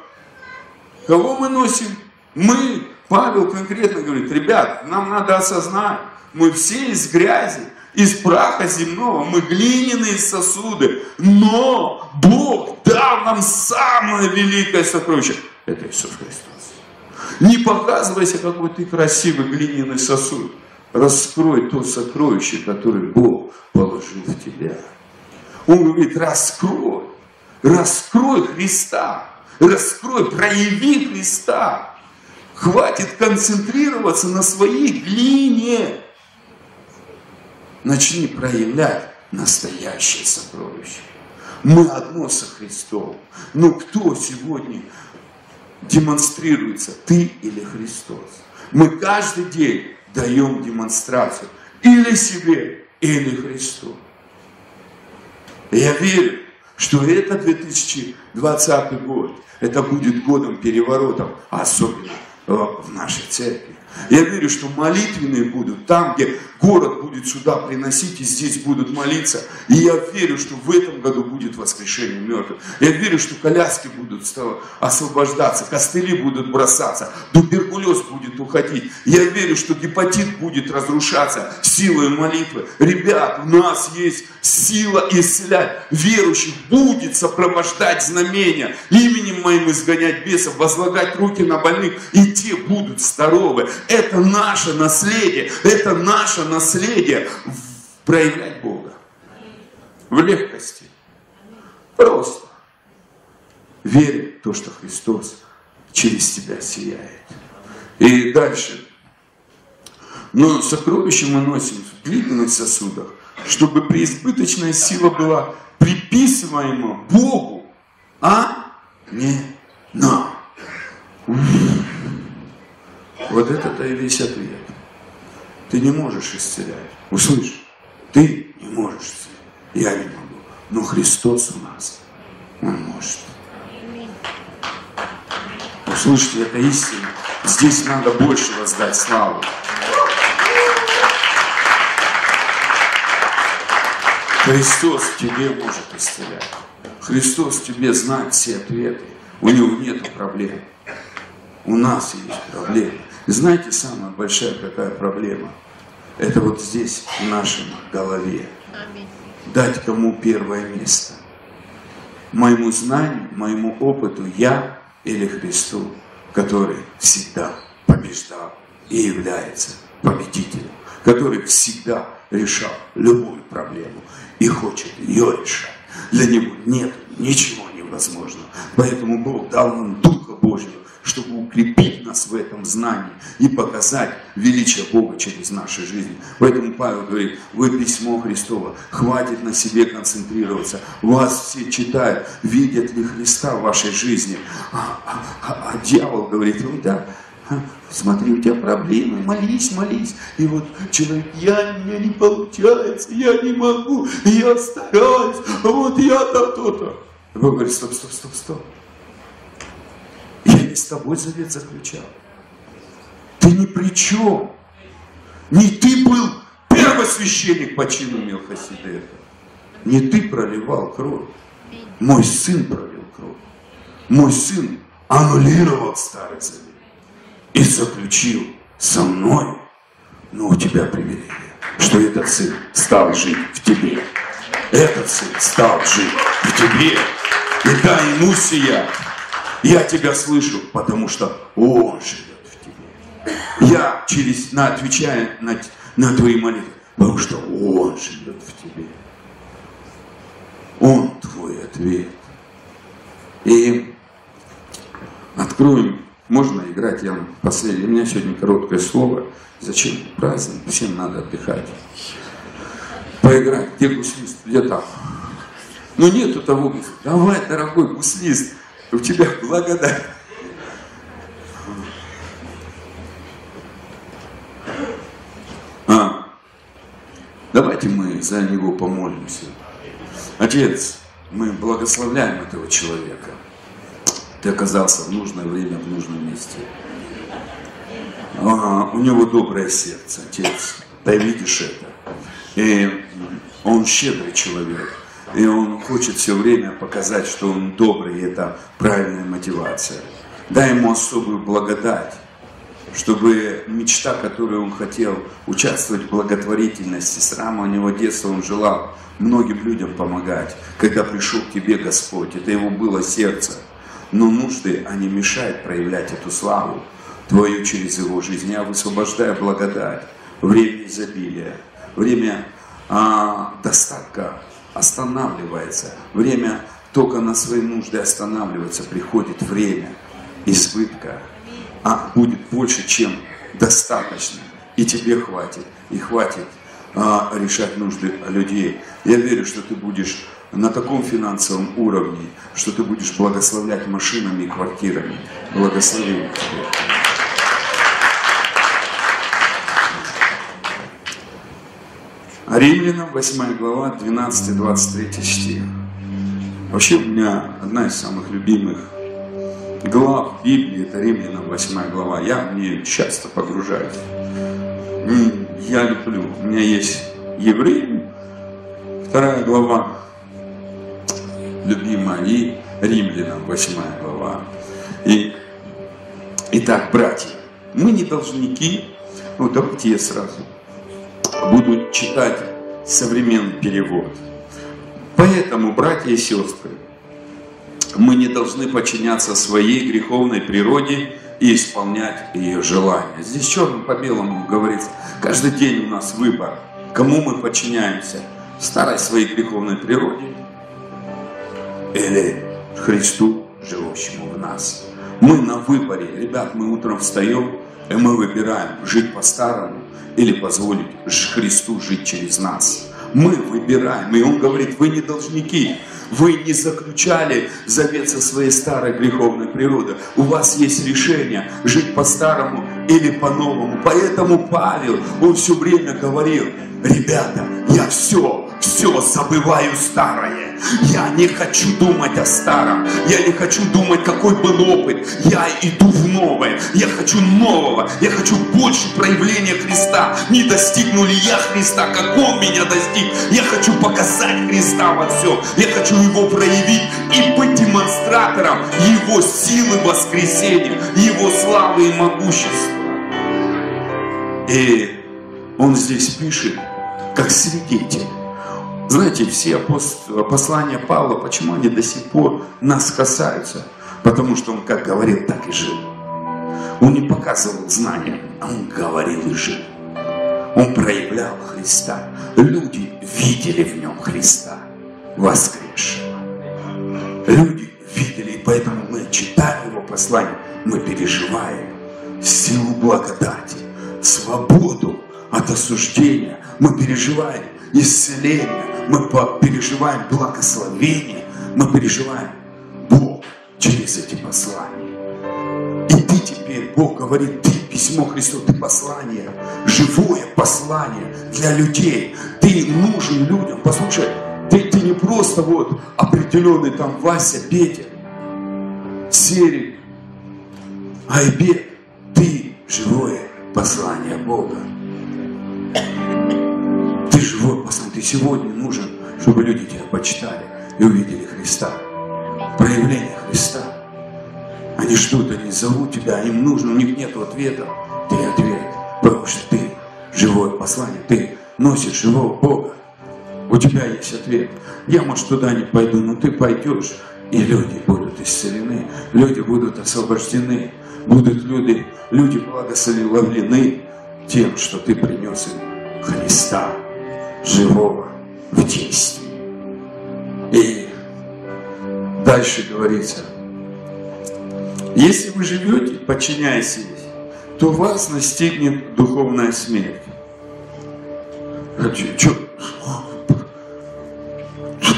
[SPEAKER 1] Кого мы носим? Мы. Павел конкретно говорит, ребят, нам надо осознать, Мы все из грязи, из праха земного, мы глиняные сосуды, но Бог дал нам самое великое сокровище. Это Иисус Христос. Не показывайся, какой ты красивый глиняный сосуд. Раскрой то сокровище, которое Бог положил в тебя. Он говорит, раскрой, раскрой Христа, раскрой, прояви Христа. Хватит концентрироваться на своей глине. Начни проявлять настоящее сокровище. Мы одно со Христом. Но кто сегодня демонстрируется, ты или Христос? Мы каждый день даем демонстрацию или себе, или Христу. Я верю, что это 2020 год, это будет годом переворотов, особенно в нашей церкви. Я верю, что молитвенные будут там, где город будет сюда приносить, и здесь будут молиться. И я верю, что в этом году будет воскрешение мертвых. Я верю, что коляски будут освобождаться, костыли будут бросаться, туберкулез будет уходить. Я верю, что гепатит будет разрушаться силой молитвы. Ребят, у нас есть сила исцелять. Верующих будет сопровождать знамения. Именем моим изгонять бесов, возлагать руки на больных, и те будут здоровы. Это наше наследие, это наше наследие проявлять Бога в легкости. Просто верь в то, что Христос через тебя сияет. И дальше. Но сокровища мы носим в глиняных сосудах, чтобы преизбыточная сила была приписываема Богу, а не нам. Вот это-то и весь ответ. Ты не можешь исцелять. Услышь, ты не можешь исцелять. Я не могу. Но Христос у нас, Он может. Услышьте, это истина. Здесь надо больше воздать славу. Христос тебе может исцелять. Христос тебе знает все ответы. У него нет проблем. У нас есть проблемы. Знаете, самая большая какая проблема? Это вот здесь, в нашем голове. Дать кому первое место. Моему знанию, моему опыту, я или Христу, который всегда побеждал и является победителем, который всегда решал любую проблему и хочет ее решать. Для него нет ничего невозможного. Поэтому Бог дал нам Духа Божьего, чтобы укрепить нас в этом знании и показать величие Бога через наши жизни. Поэтому Павел говорит, вы письмо Христово, хватит на себе концентрироваться. Вас все читают, видят ли Христа в вашей жизни. А, а, а, а дьявол говорит, ой, да, Смотри, у тебя проблемы, молись, молись. И вот человек, я, у меня не получается, я не могу, я стараюсь, а вот я то то-то. Бог говорит, стоп, стоп, стоп, стоп. С тобой завет заключал. Ты ни при чем. Не ты был первосвященник по чину Мелхоседека. Не ты проливал кровь. Мой сын пролил кровь. Мой сын аннулировал Старый Завет и заключил со мной, но у тебя привилегия, что этот сын стал жить в тебе. Этот сын стал жить в тебе. И дай ему сия. Я тебя слышу, потому что он живет в тебе. Я через, на, отвечаю на, на твои молитвы, потому что он живет в тебе. Он твой ответ. И откроем можно играть, я последний. У меня сегодня короткое слово. Зачем праздник? Всем надо отдыхать. Поиграть. Где гуслист? Где там? Ну нету того Давай, дорогой гуслист, у тебя благодать. А, давайте мы за него помолимся. Отец, мы благословляем этого человека. Ты оказался в нужное время, в нужном месте. А, у него доброе сердце, отец. Ты видишь это. И он щедрый человек. И он хочет все время показать, что он добрый, и это правильная мотивация. Дай ему особую благодать. чтобы мечта, которую он хотел, участвовать в благотворительности, с самого него детства он желал многим людям помогать. Когда пришел к тебе Господь, это его было сердце. Но нужды, они мешают проявлять эту славу твою через его жизнь. Я высвобождаю благодать, время изобилия, время а, достатка останавливается, время только на свои нужды останавливается, приходит время избытка, а будет больше, чем достаточно. И тебе хватит, и хватит а, решать нужды людей. Я верю, что ты будешь на таком финансовом уровне, что ты будешь благословлять машинами и квартирами. Благослови Римлянам 8 глава 12-23 стих. Вообще у меня одна из самых любимых глав Библии, это Римлянам 8 глава. Я в нее часто погружаюсь. Я люблю. У меня есть Евреи, вторая глава, любимая, и Римлянам 8 глава. И, итак, братья, мы не должники, ну давайте я сразу буду читать современный перевод. Поэтому, братья и сестры, мы не должны подчиняться своей греховной природе и исполнять ее желания. Здесь черным по белому говорится, каждый день у нас выбор, кому мы подчиняемся, старой своей греховной природе или Христу, живущему в нас. Мы на выборе, ребят, мы утром встаем, и мы выбираем жить по-старому или позволить Христу жить через нас. Мы выбираем, и Он говорит, вы не должники, вы не заключали завет со своей старой греховной природой. У вас есть решение жить по-старому или по-новому. Поэтому Павел, он все время говорил, ребята, я все все, забываю старое. Я не хочу думать о старом. Я не хочу думать, какой был опыт. Я иду в новое. Я хочу нового. Я хочу больше проявления Христа. Не достигну ли я Христа, как Он меня достиг. Я хочу показать Христа во всем. Я хочу Его проявить и быть демонстратором Его силы воскресения, Его славы и могущества. И он здесь пишет, как свидетель знаете, все послания Павла, почему они до сих пор нас касаются? Потому что он как говорил, так и жил. Он не показывал знания, а он говорил и жил. Он проявлял Христа. Люди видели в нем Христа воскресшего. Люди видели, и поэтому мы, читая его послание, мы переживаем силу благодати, свободу от осуждения. Мы переживаем исцеление, мы переживаем благословение, мы переживаем Бог через эти послания. И ты теперь, Бог говорит, ты письмо Христу, ты послание, живое послание для людей. Ты нужен людям. Послушай, ты, ты не просто вот определенный там Вася, Петя, Серик, Айбек. Ты живое послание Бога. Ты живой посланник, ты сегодня нужен, чтобы люди тебя почитали и увидели Христа. Проявление Христа. Они ждут, они зовут тебя, им нужно, у них нет ответа. Ты ответ, потому что ты живое послание, ты носишь живого Бога. У тебя есть ответ. Я, может, туда не пойду, но ты пойдешь, и люди будут исцелены, люди будут освобождены, будут люди, люди благословлены тем, что ты принес им Христа живого в действии. И дальше говорится, если вы живете, подчиняясь ей, то вас настигнет духовная смерть. А Че,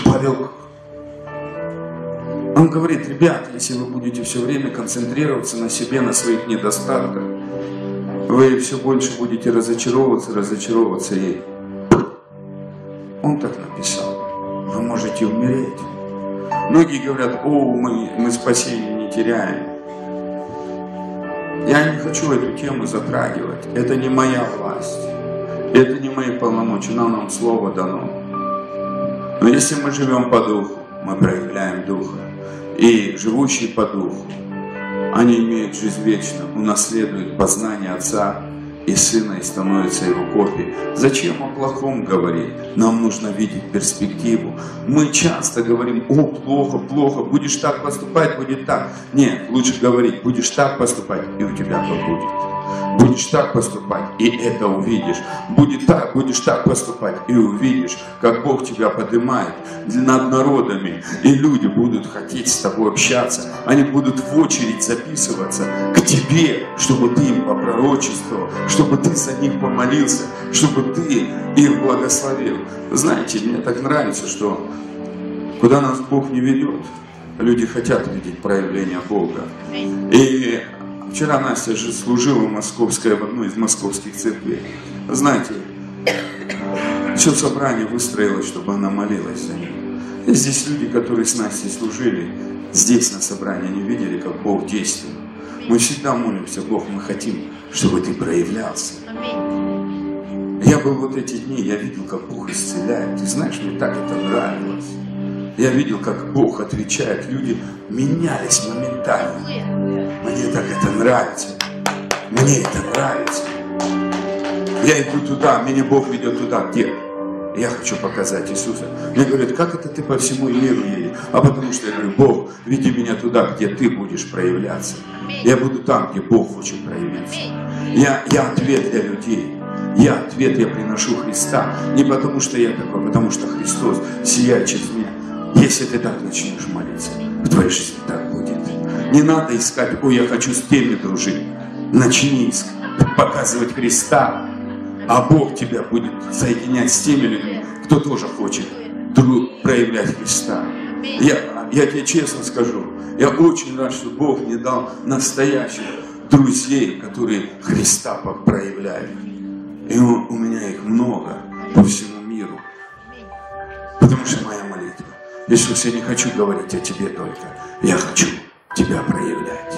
[SPEAKER 1] Павел, он говорит, ребят, если вы будете все время концентрироваться на себе, на своих недостатках, вы все больше будете разочаровываться, разочаровываться ей. Он так написал. Вы можете умереть. Многие говорят, о, мы, мы спасение не теряем. Я не хочу эту тему затрагивать. Это не моя власть. Это не мои полномочия. Нам, нам слово дано. Но если мы живем по духу, мы проявляем духа. И живущий по духу, они имеют жизнь вечную, унаследуют познание Отца и Сына и становятся Его копией. Зачем о плохом говорить? Нам нужно видеть перспективу. Мы часто говорим, о, плохо, плохо, будешь так поступать, будет так. Нет, лучше говорить, будешь так поступать, и у тебя то будет. Будешь так поступать, и это увидишь. Будет так, будешь так поступать, и увидишь, как Бог тебя поднимает над народами, и люди будут хотеть с тобой общаться. Они будут в очередь записываться к тебе, чтобы ты им попророчествовал, чтобы ты за них помолился, чтобы ты их благословил. Знаете, мне так нравится, что куда нас Бог не ведет, люди хотят видеть проявление Бога. И Вчера Настя же служила московская в одной из московских церквей. Знаете, все собрание выстроилось, чтобы она молилась за них. И здесь люди, которые с Настей служили, здесь на собрании, они видели, как Бог действует. Мы всегда молимся, Бог, мы хотим, чтобы Ты проявлялся. Я был вот эти дни, я видел, как Бог исцеляет. Ты знаешь, мне так это нравилось. Я видел, как Бог отвечает. Люди менялись моментально. Мне так это нравится. Мне это нравится. Я иду туда, меня Бог ведет туда, где? Я хочу показать Иисуса. Мне говорят, как это ты по всему миру едешь? А потому что я говорю, Бог, веди меня туда, где ты будешь проявляться. Я буду там, где Бог хочет проявиться. Я, я ответ для людей. Я ответ, я приношу Христа. Не потому что я такой, а потому что Христос сияет через меня. Если ты так начнешь молиться, в твоей жизни так будет. Не надо искать, ой, я хочу с теми дружить. Начни показывать Христа, а Бог тебя будет соединять с теми людьми, кто тоже хочет проявлять Христа. Я, я тебе честно скажу, я очень рад, что Бог мне дал настоящих друзей, которые Христа проявляют. И у, меня их много по всему миру. Потому что моя. Иисус, я не хочу говорить о тебе только. Я хочу тебя проявлять.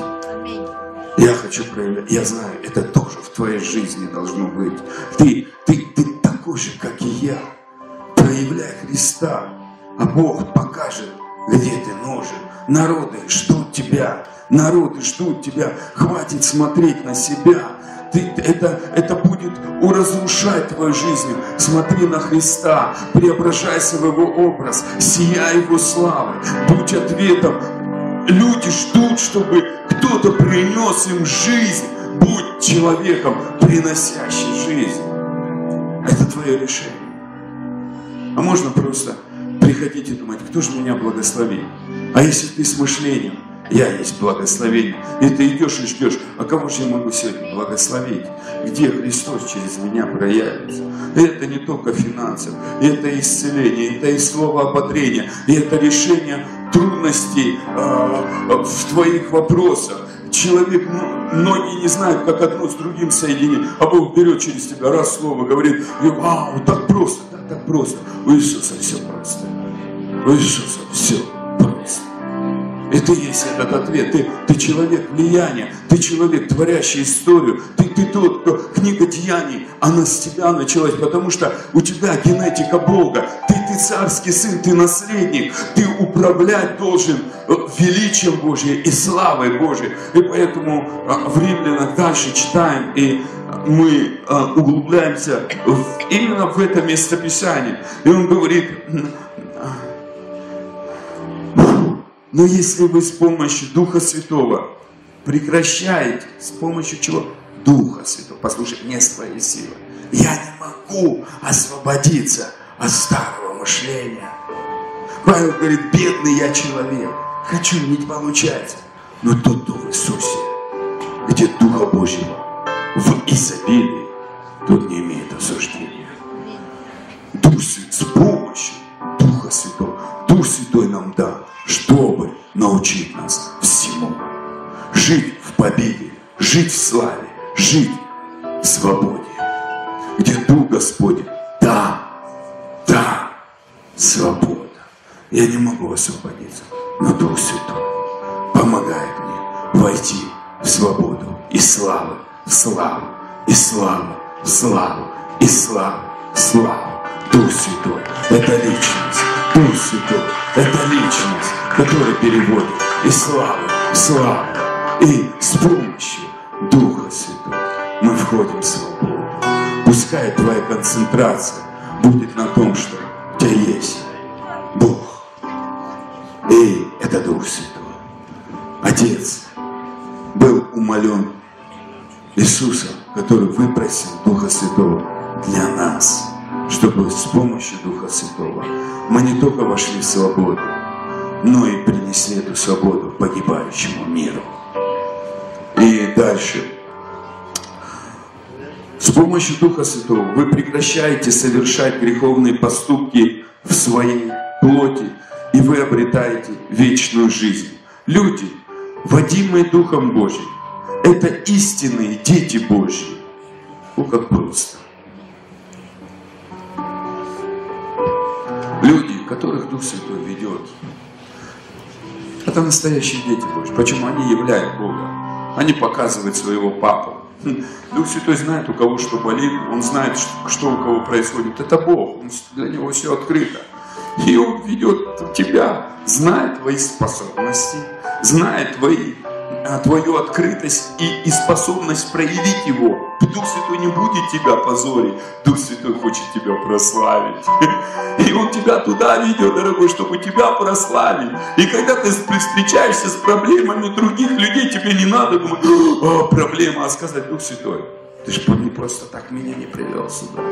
[SPEAKER 1] Я хочу проявлять. Я знаю, это тоже в твоей жизни должно быть. Ты, ты, ты такой же, как и я. Проявляй Христа, а Бог покажет, где ты нужен. Народы ждут тебя. Народы ждут тебя. Хватит смотреть на себя. Ты, это, это будет уразрушать твою жизнь. Смотри на Христа, преображайся в Его образ, сияй Его славы, будь ответом Люди ждут, чтобы кто-то принес им жизнь. Будь человеком, приносящий жизнь. Это твое решение. А можно просто приходить и думать, кто же меня благословит? А если ты с мышлением, я есть благословение. И ты идешь и ждешь, а кого же я могу сегодня благословить? Где Христос через меня проявится? И это не только финансов, это исцеление, это и слово ободрения, и это решение трудностей э, в твоих вопросах. Человек, ну, многие не знают, как одно с другим соединить, а Бог берет через тебя раз слово, говорит, вау, так просто, так, так просто. У Иисуса все просто. У Иисуса все и ты есть этот ответ. Ты, ты человек влияния, ты человек, творящий историю. Ты, ты тот, кто книга деяний, она с тебя началась, потому что у тебя генетика Бога. Ты, ты царский сын, ты наследник. Ты управлять должен э, величием Божьим и славой Божьей. И поэтому э, в Римлянах дальше читаем, и мы э, углубляемся именно в это местописание. И он говорит, но если вы с помощью Духа Святого прекращаете, с помощью чего? Духа Святого. Послушай, не своей силы. Я не могу освободиться от старого мышления. Павел говорит, бедный я человек. Хочу, не получается. Но тот, кто в Иисусе, где Духа Божьего в изобилии, тот не имеет осуждения. Дух Святой, с помощью Духа Святого. Дух Святой нам дан чтобы научить нас всему. Жить в победе, жить в славе, жить в свободе. Где Дух Господень, там, там свобода. Я не могу освободиться, но Дух Святой помогает мне войти в свободу и славу, славу, и славу, славу, и славу, славу. Дух Святой – это личность. Дух Святой – это личность, которая переводит из славы в славу, И с помощью Духа Святого мы входим в свободу. Пускай твоя концентрация будет на том, что у тебя есть Бог. И это Дух Святой. Отец был умолен Иисусом, который выпросил Духа Святого для нас, чтобы с помощью Духа Святого мы не только вошли в свободу, но и принесли эту свободу погибающему миру. И дальше. С помощью Духа Святого вы прекращаете совершать греховные поступки в своей плоти, и вы обретаете вечную жизнь. Люди, водимые Духом Божьим, это истинные дети Божьи. Ну, как просто. Люди, которых Дух Святой ведет, это настоящие дети Божьи. Почему они являют Бога? Они показывают своего папу. Хм. Дух Святой знает, у кого что болит, Он знает, что у кого происходит. Это Бог, для Него все открыто. И Он ведет тебя, знает твои способности, знает твои твою открытость и, и способность проявить его. Дух Святой не будет тебя позорить, Дух Святой хочет тебя прославить. И Он тебя туда ведет, дорогой, чтобы тебя прославить. И когда ты встречаешься с проблемами других людей, тебе не надо думать, о, проблема, а сказать, Дух Святой, ты же не просто так меня не привел сюда.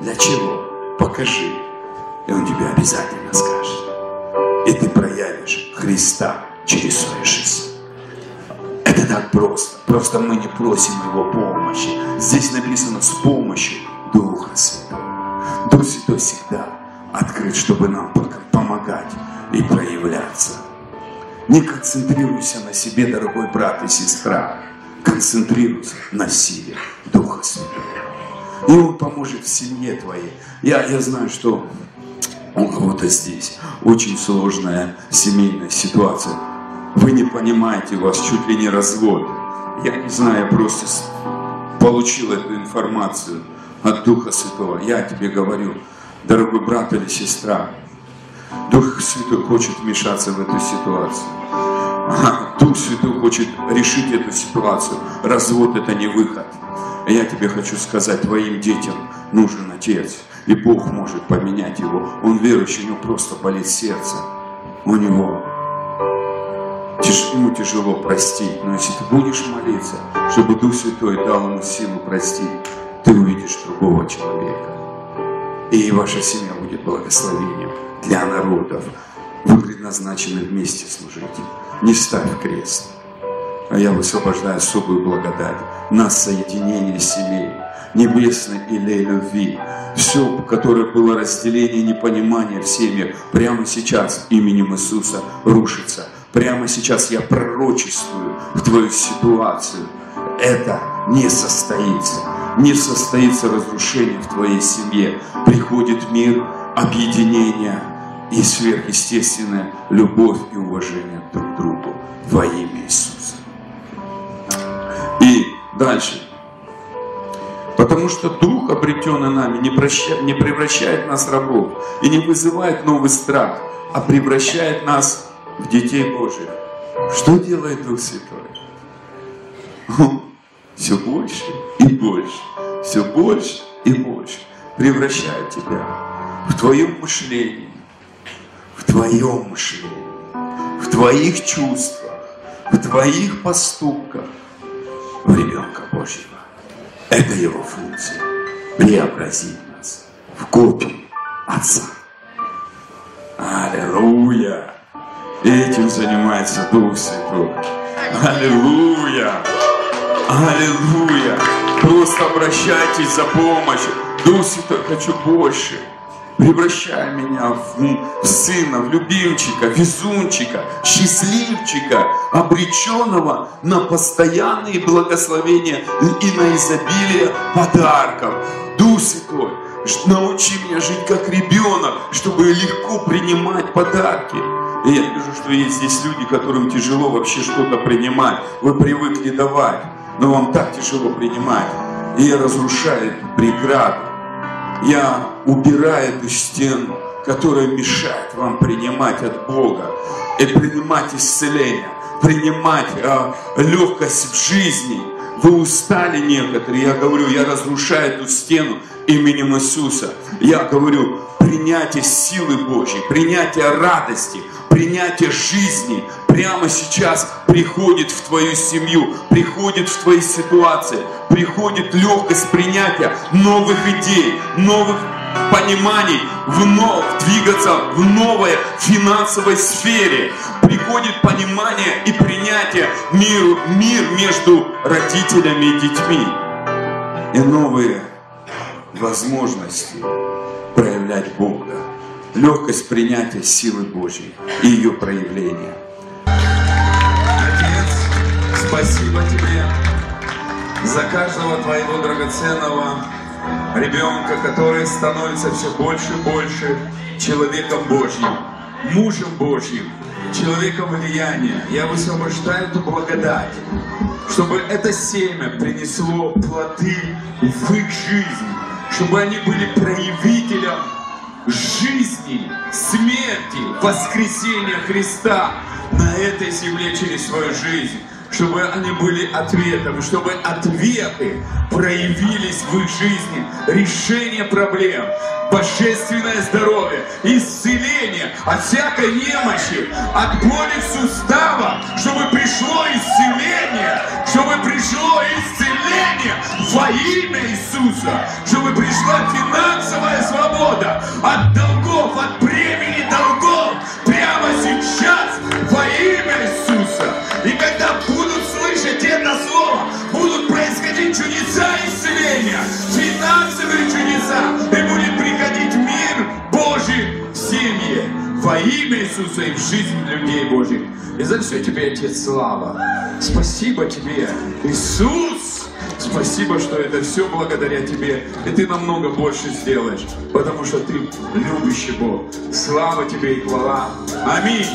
[SPEAKER 1] Для чего? Покажи. И Он тебе обязательно скажет. И ты проявишь Христа через свою жизнь. Это так просто. Просто мы не просим Его помощи. Здесь написано с помощью Духа Святого. Дух Святой всегда открыт, чтобы нам помогать и проявляться. Не концентрируйся на себе, дорогой брат и сестра. Концентрируйся на силе Духа Святого. И Он поможет в семье твоей. Я, я знаю, что у кого-то здесь очень сложная семейная ситуация вы не понимаете, вас чуть ли не развод. Я не знаю, я просто получил эту информацию от Духа Святого. Я тебе говорю, дорогой брат или сестра, Дух Святой хочет вмешаться в эту ситуацию. Дух Святой хочет решить эту ситуацию. Развод это не выход. Я тебе хочу сказать, твоим детям нужен отец. И Бог может поменять его. Он верующий, у него просто болит сердце. У него ему тяжело простить, но если ты будешь молиться, чтобы Дух Святой дал ему силу простить, ты увидишь другого человека. И ваша семья будет благословением для народов. Вы предназначены вместе служить. Не ставь крест. А я высвобождаю особую благодать на соединение семей, небесной или любви. Все, которое было разделение, непонимание в семье, прямо сейчас именем Иисуса рушится Прямо сейчас я пророчествую в твою ситуацию. Это не состоится. Не состоится разрушение в твоей семье. Приходит мир, объединение и сверхъестественная любовь и уважение друг к другу во имя Иисуса. И дальше. Потому что Дух, обретенный нами, не, прощает, не превращает нас в рабов и не вызывает новый страх, а превращает нас в детей Божьих. Что делает Дух Святой? Он все больше и больше, все больше и больше превращает тебя в твоем мышлении, в твоем мышлении, в твоих чувствах, в твоих поступках, в ребенка Божьего. Это его функция. Преобразить нас в копию Отца. Аллилуйя! Этим занимается Дух Святой. Аллилуйя! Аллилуйя! Просто обращайтесь за помощью. Дух Святой, хочу больше. Превращай меня в, в сына, в любимчика, везунчика, счастливчика, обреченного на постоянные благословения и на изобилие подарков. Дух Святой, научи меня жить как ребенок, чтобы легко принимать подарки. И я вижу, что есть здесь люди, которым тяжело вообще что-то принимать. Вы привыкли давать, но вам так тяжело принимать. И я разрушаю эту преграду. Я убираю эту стену, которая мешает вам принимать от Бога и принимать исцеление, принимать а, легкость в жизни. Вы устали некоторые. Я говорю, я разрушаю эту стену именем Иисуса. Я говорю, принятие силы Божьей, принятие радости, принятие жизни прямо сейчас приходит в твою семью, приходит в твои ситуации, приходит легкость принятия новых идей, новых пониманий, вновь двигаться в новой финансовой сфере. Приходит понимание и принятие миру, мир между родителями и детьми. И новые возможности проявлять Бога. Легкость принятия силы Божьей и ее проявления. Отец, спасибо Тебе за каждого Твоего драгоценного ребенка, который становится все больше и больше человеком Божьим, мужем Божьим, человеком влияния. Я высвобождаю эту благодать, чтобы это семя принесло плоды в их жизнь, чтобы они были проявителем жизни, смерти, воскресения Христа на этой земле через свою жизнь чтобы они были ответом, чтобы ответы проявились в их жизни, решение проблем, божественное здоровье, исцеление от всякой немощи, от боли в суставах, чтобы пришло исцеление, чтобы пришло исцеление во имя Иисуса, чтобы пришла финансовая свобода от долгов, от бремени долгов прямо сейчас во имя Иисуса. И когда чудеса исцеления, финансовые чудеса, и будет приходить мир Божий в семье во имя Иисуса и в жизнь людей Божьих. И за все тебе, Отец, слава. Спасибо тебе, Иисус. Спасибо, что это все благодаря тебе. И ты намного больше сделаешь, потому что ты любящий Бог. Слава тебе и хвала. Аминь.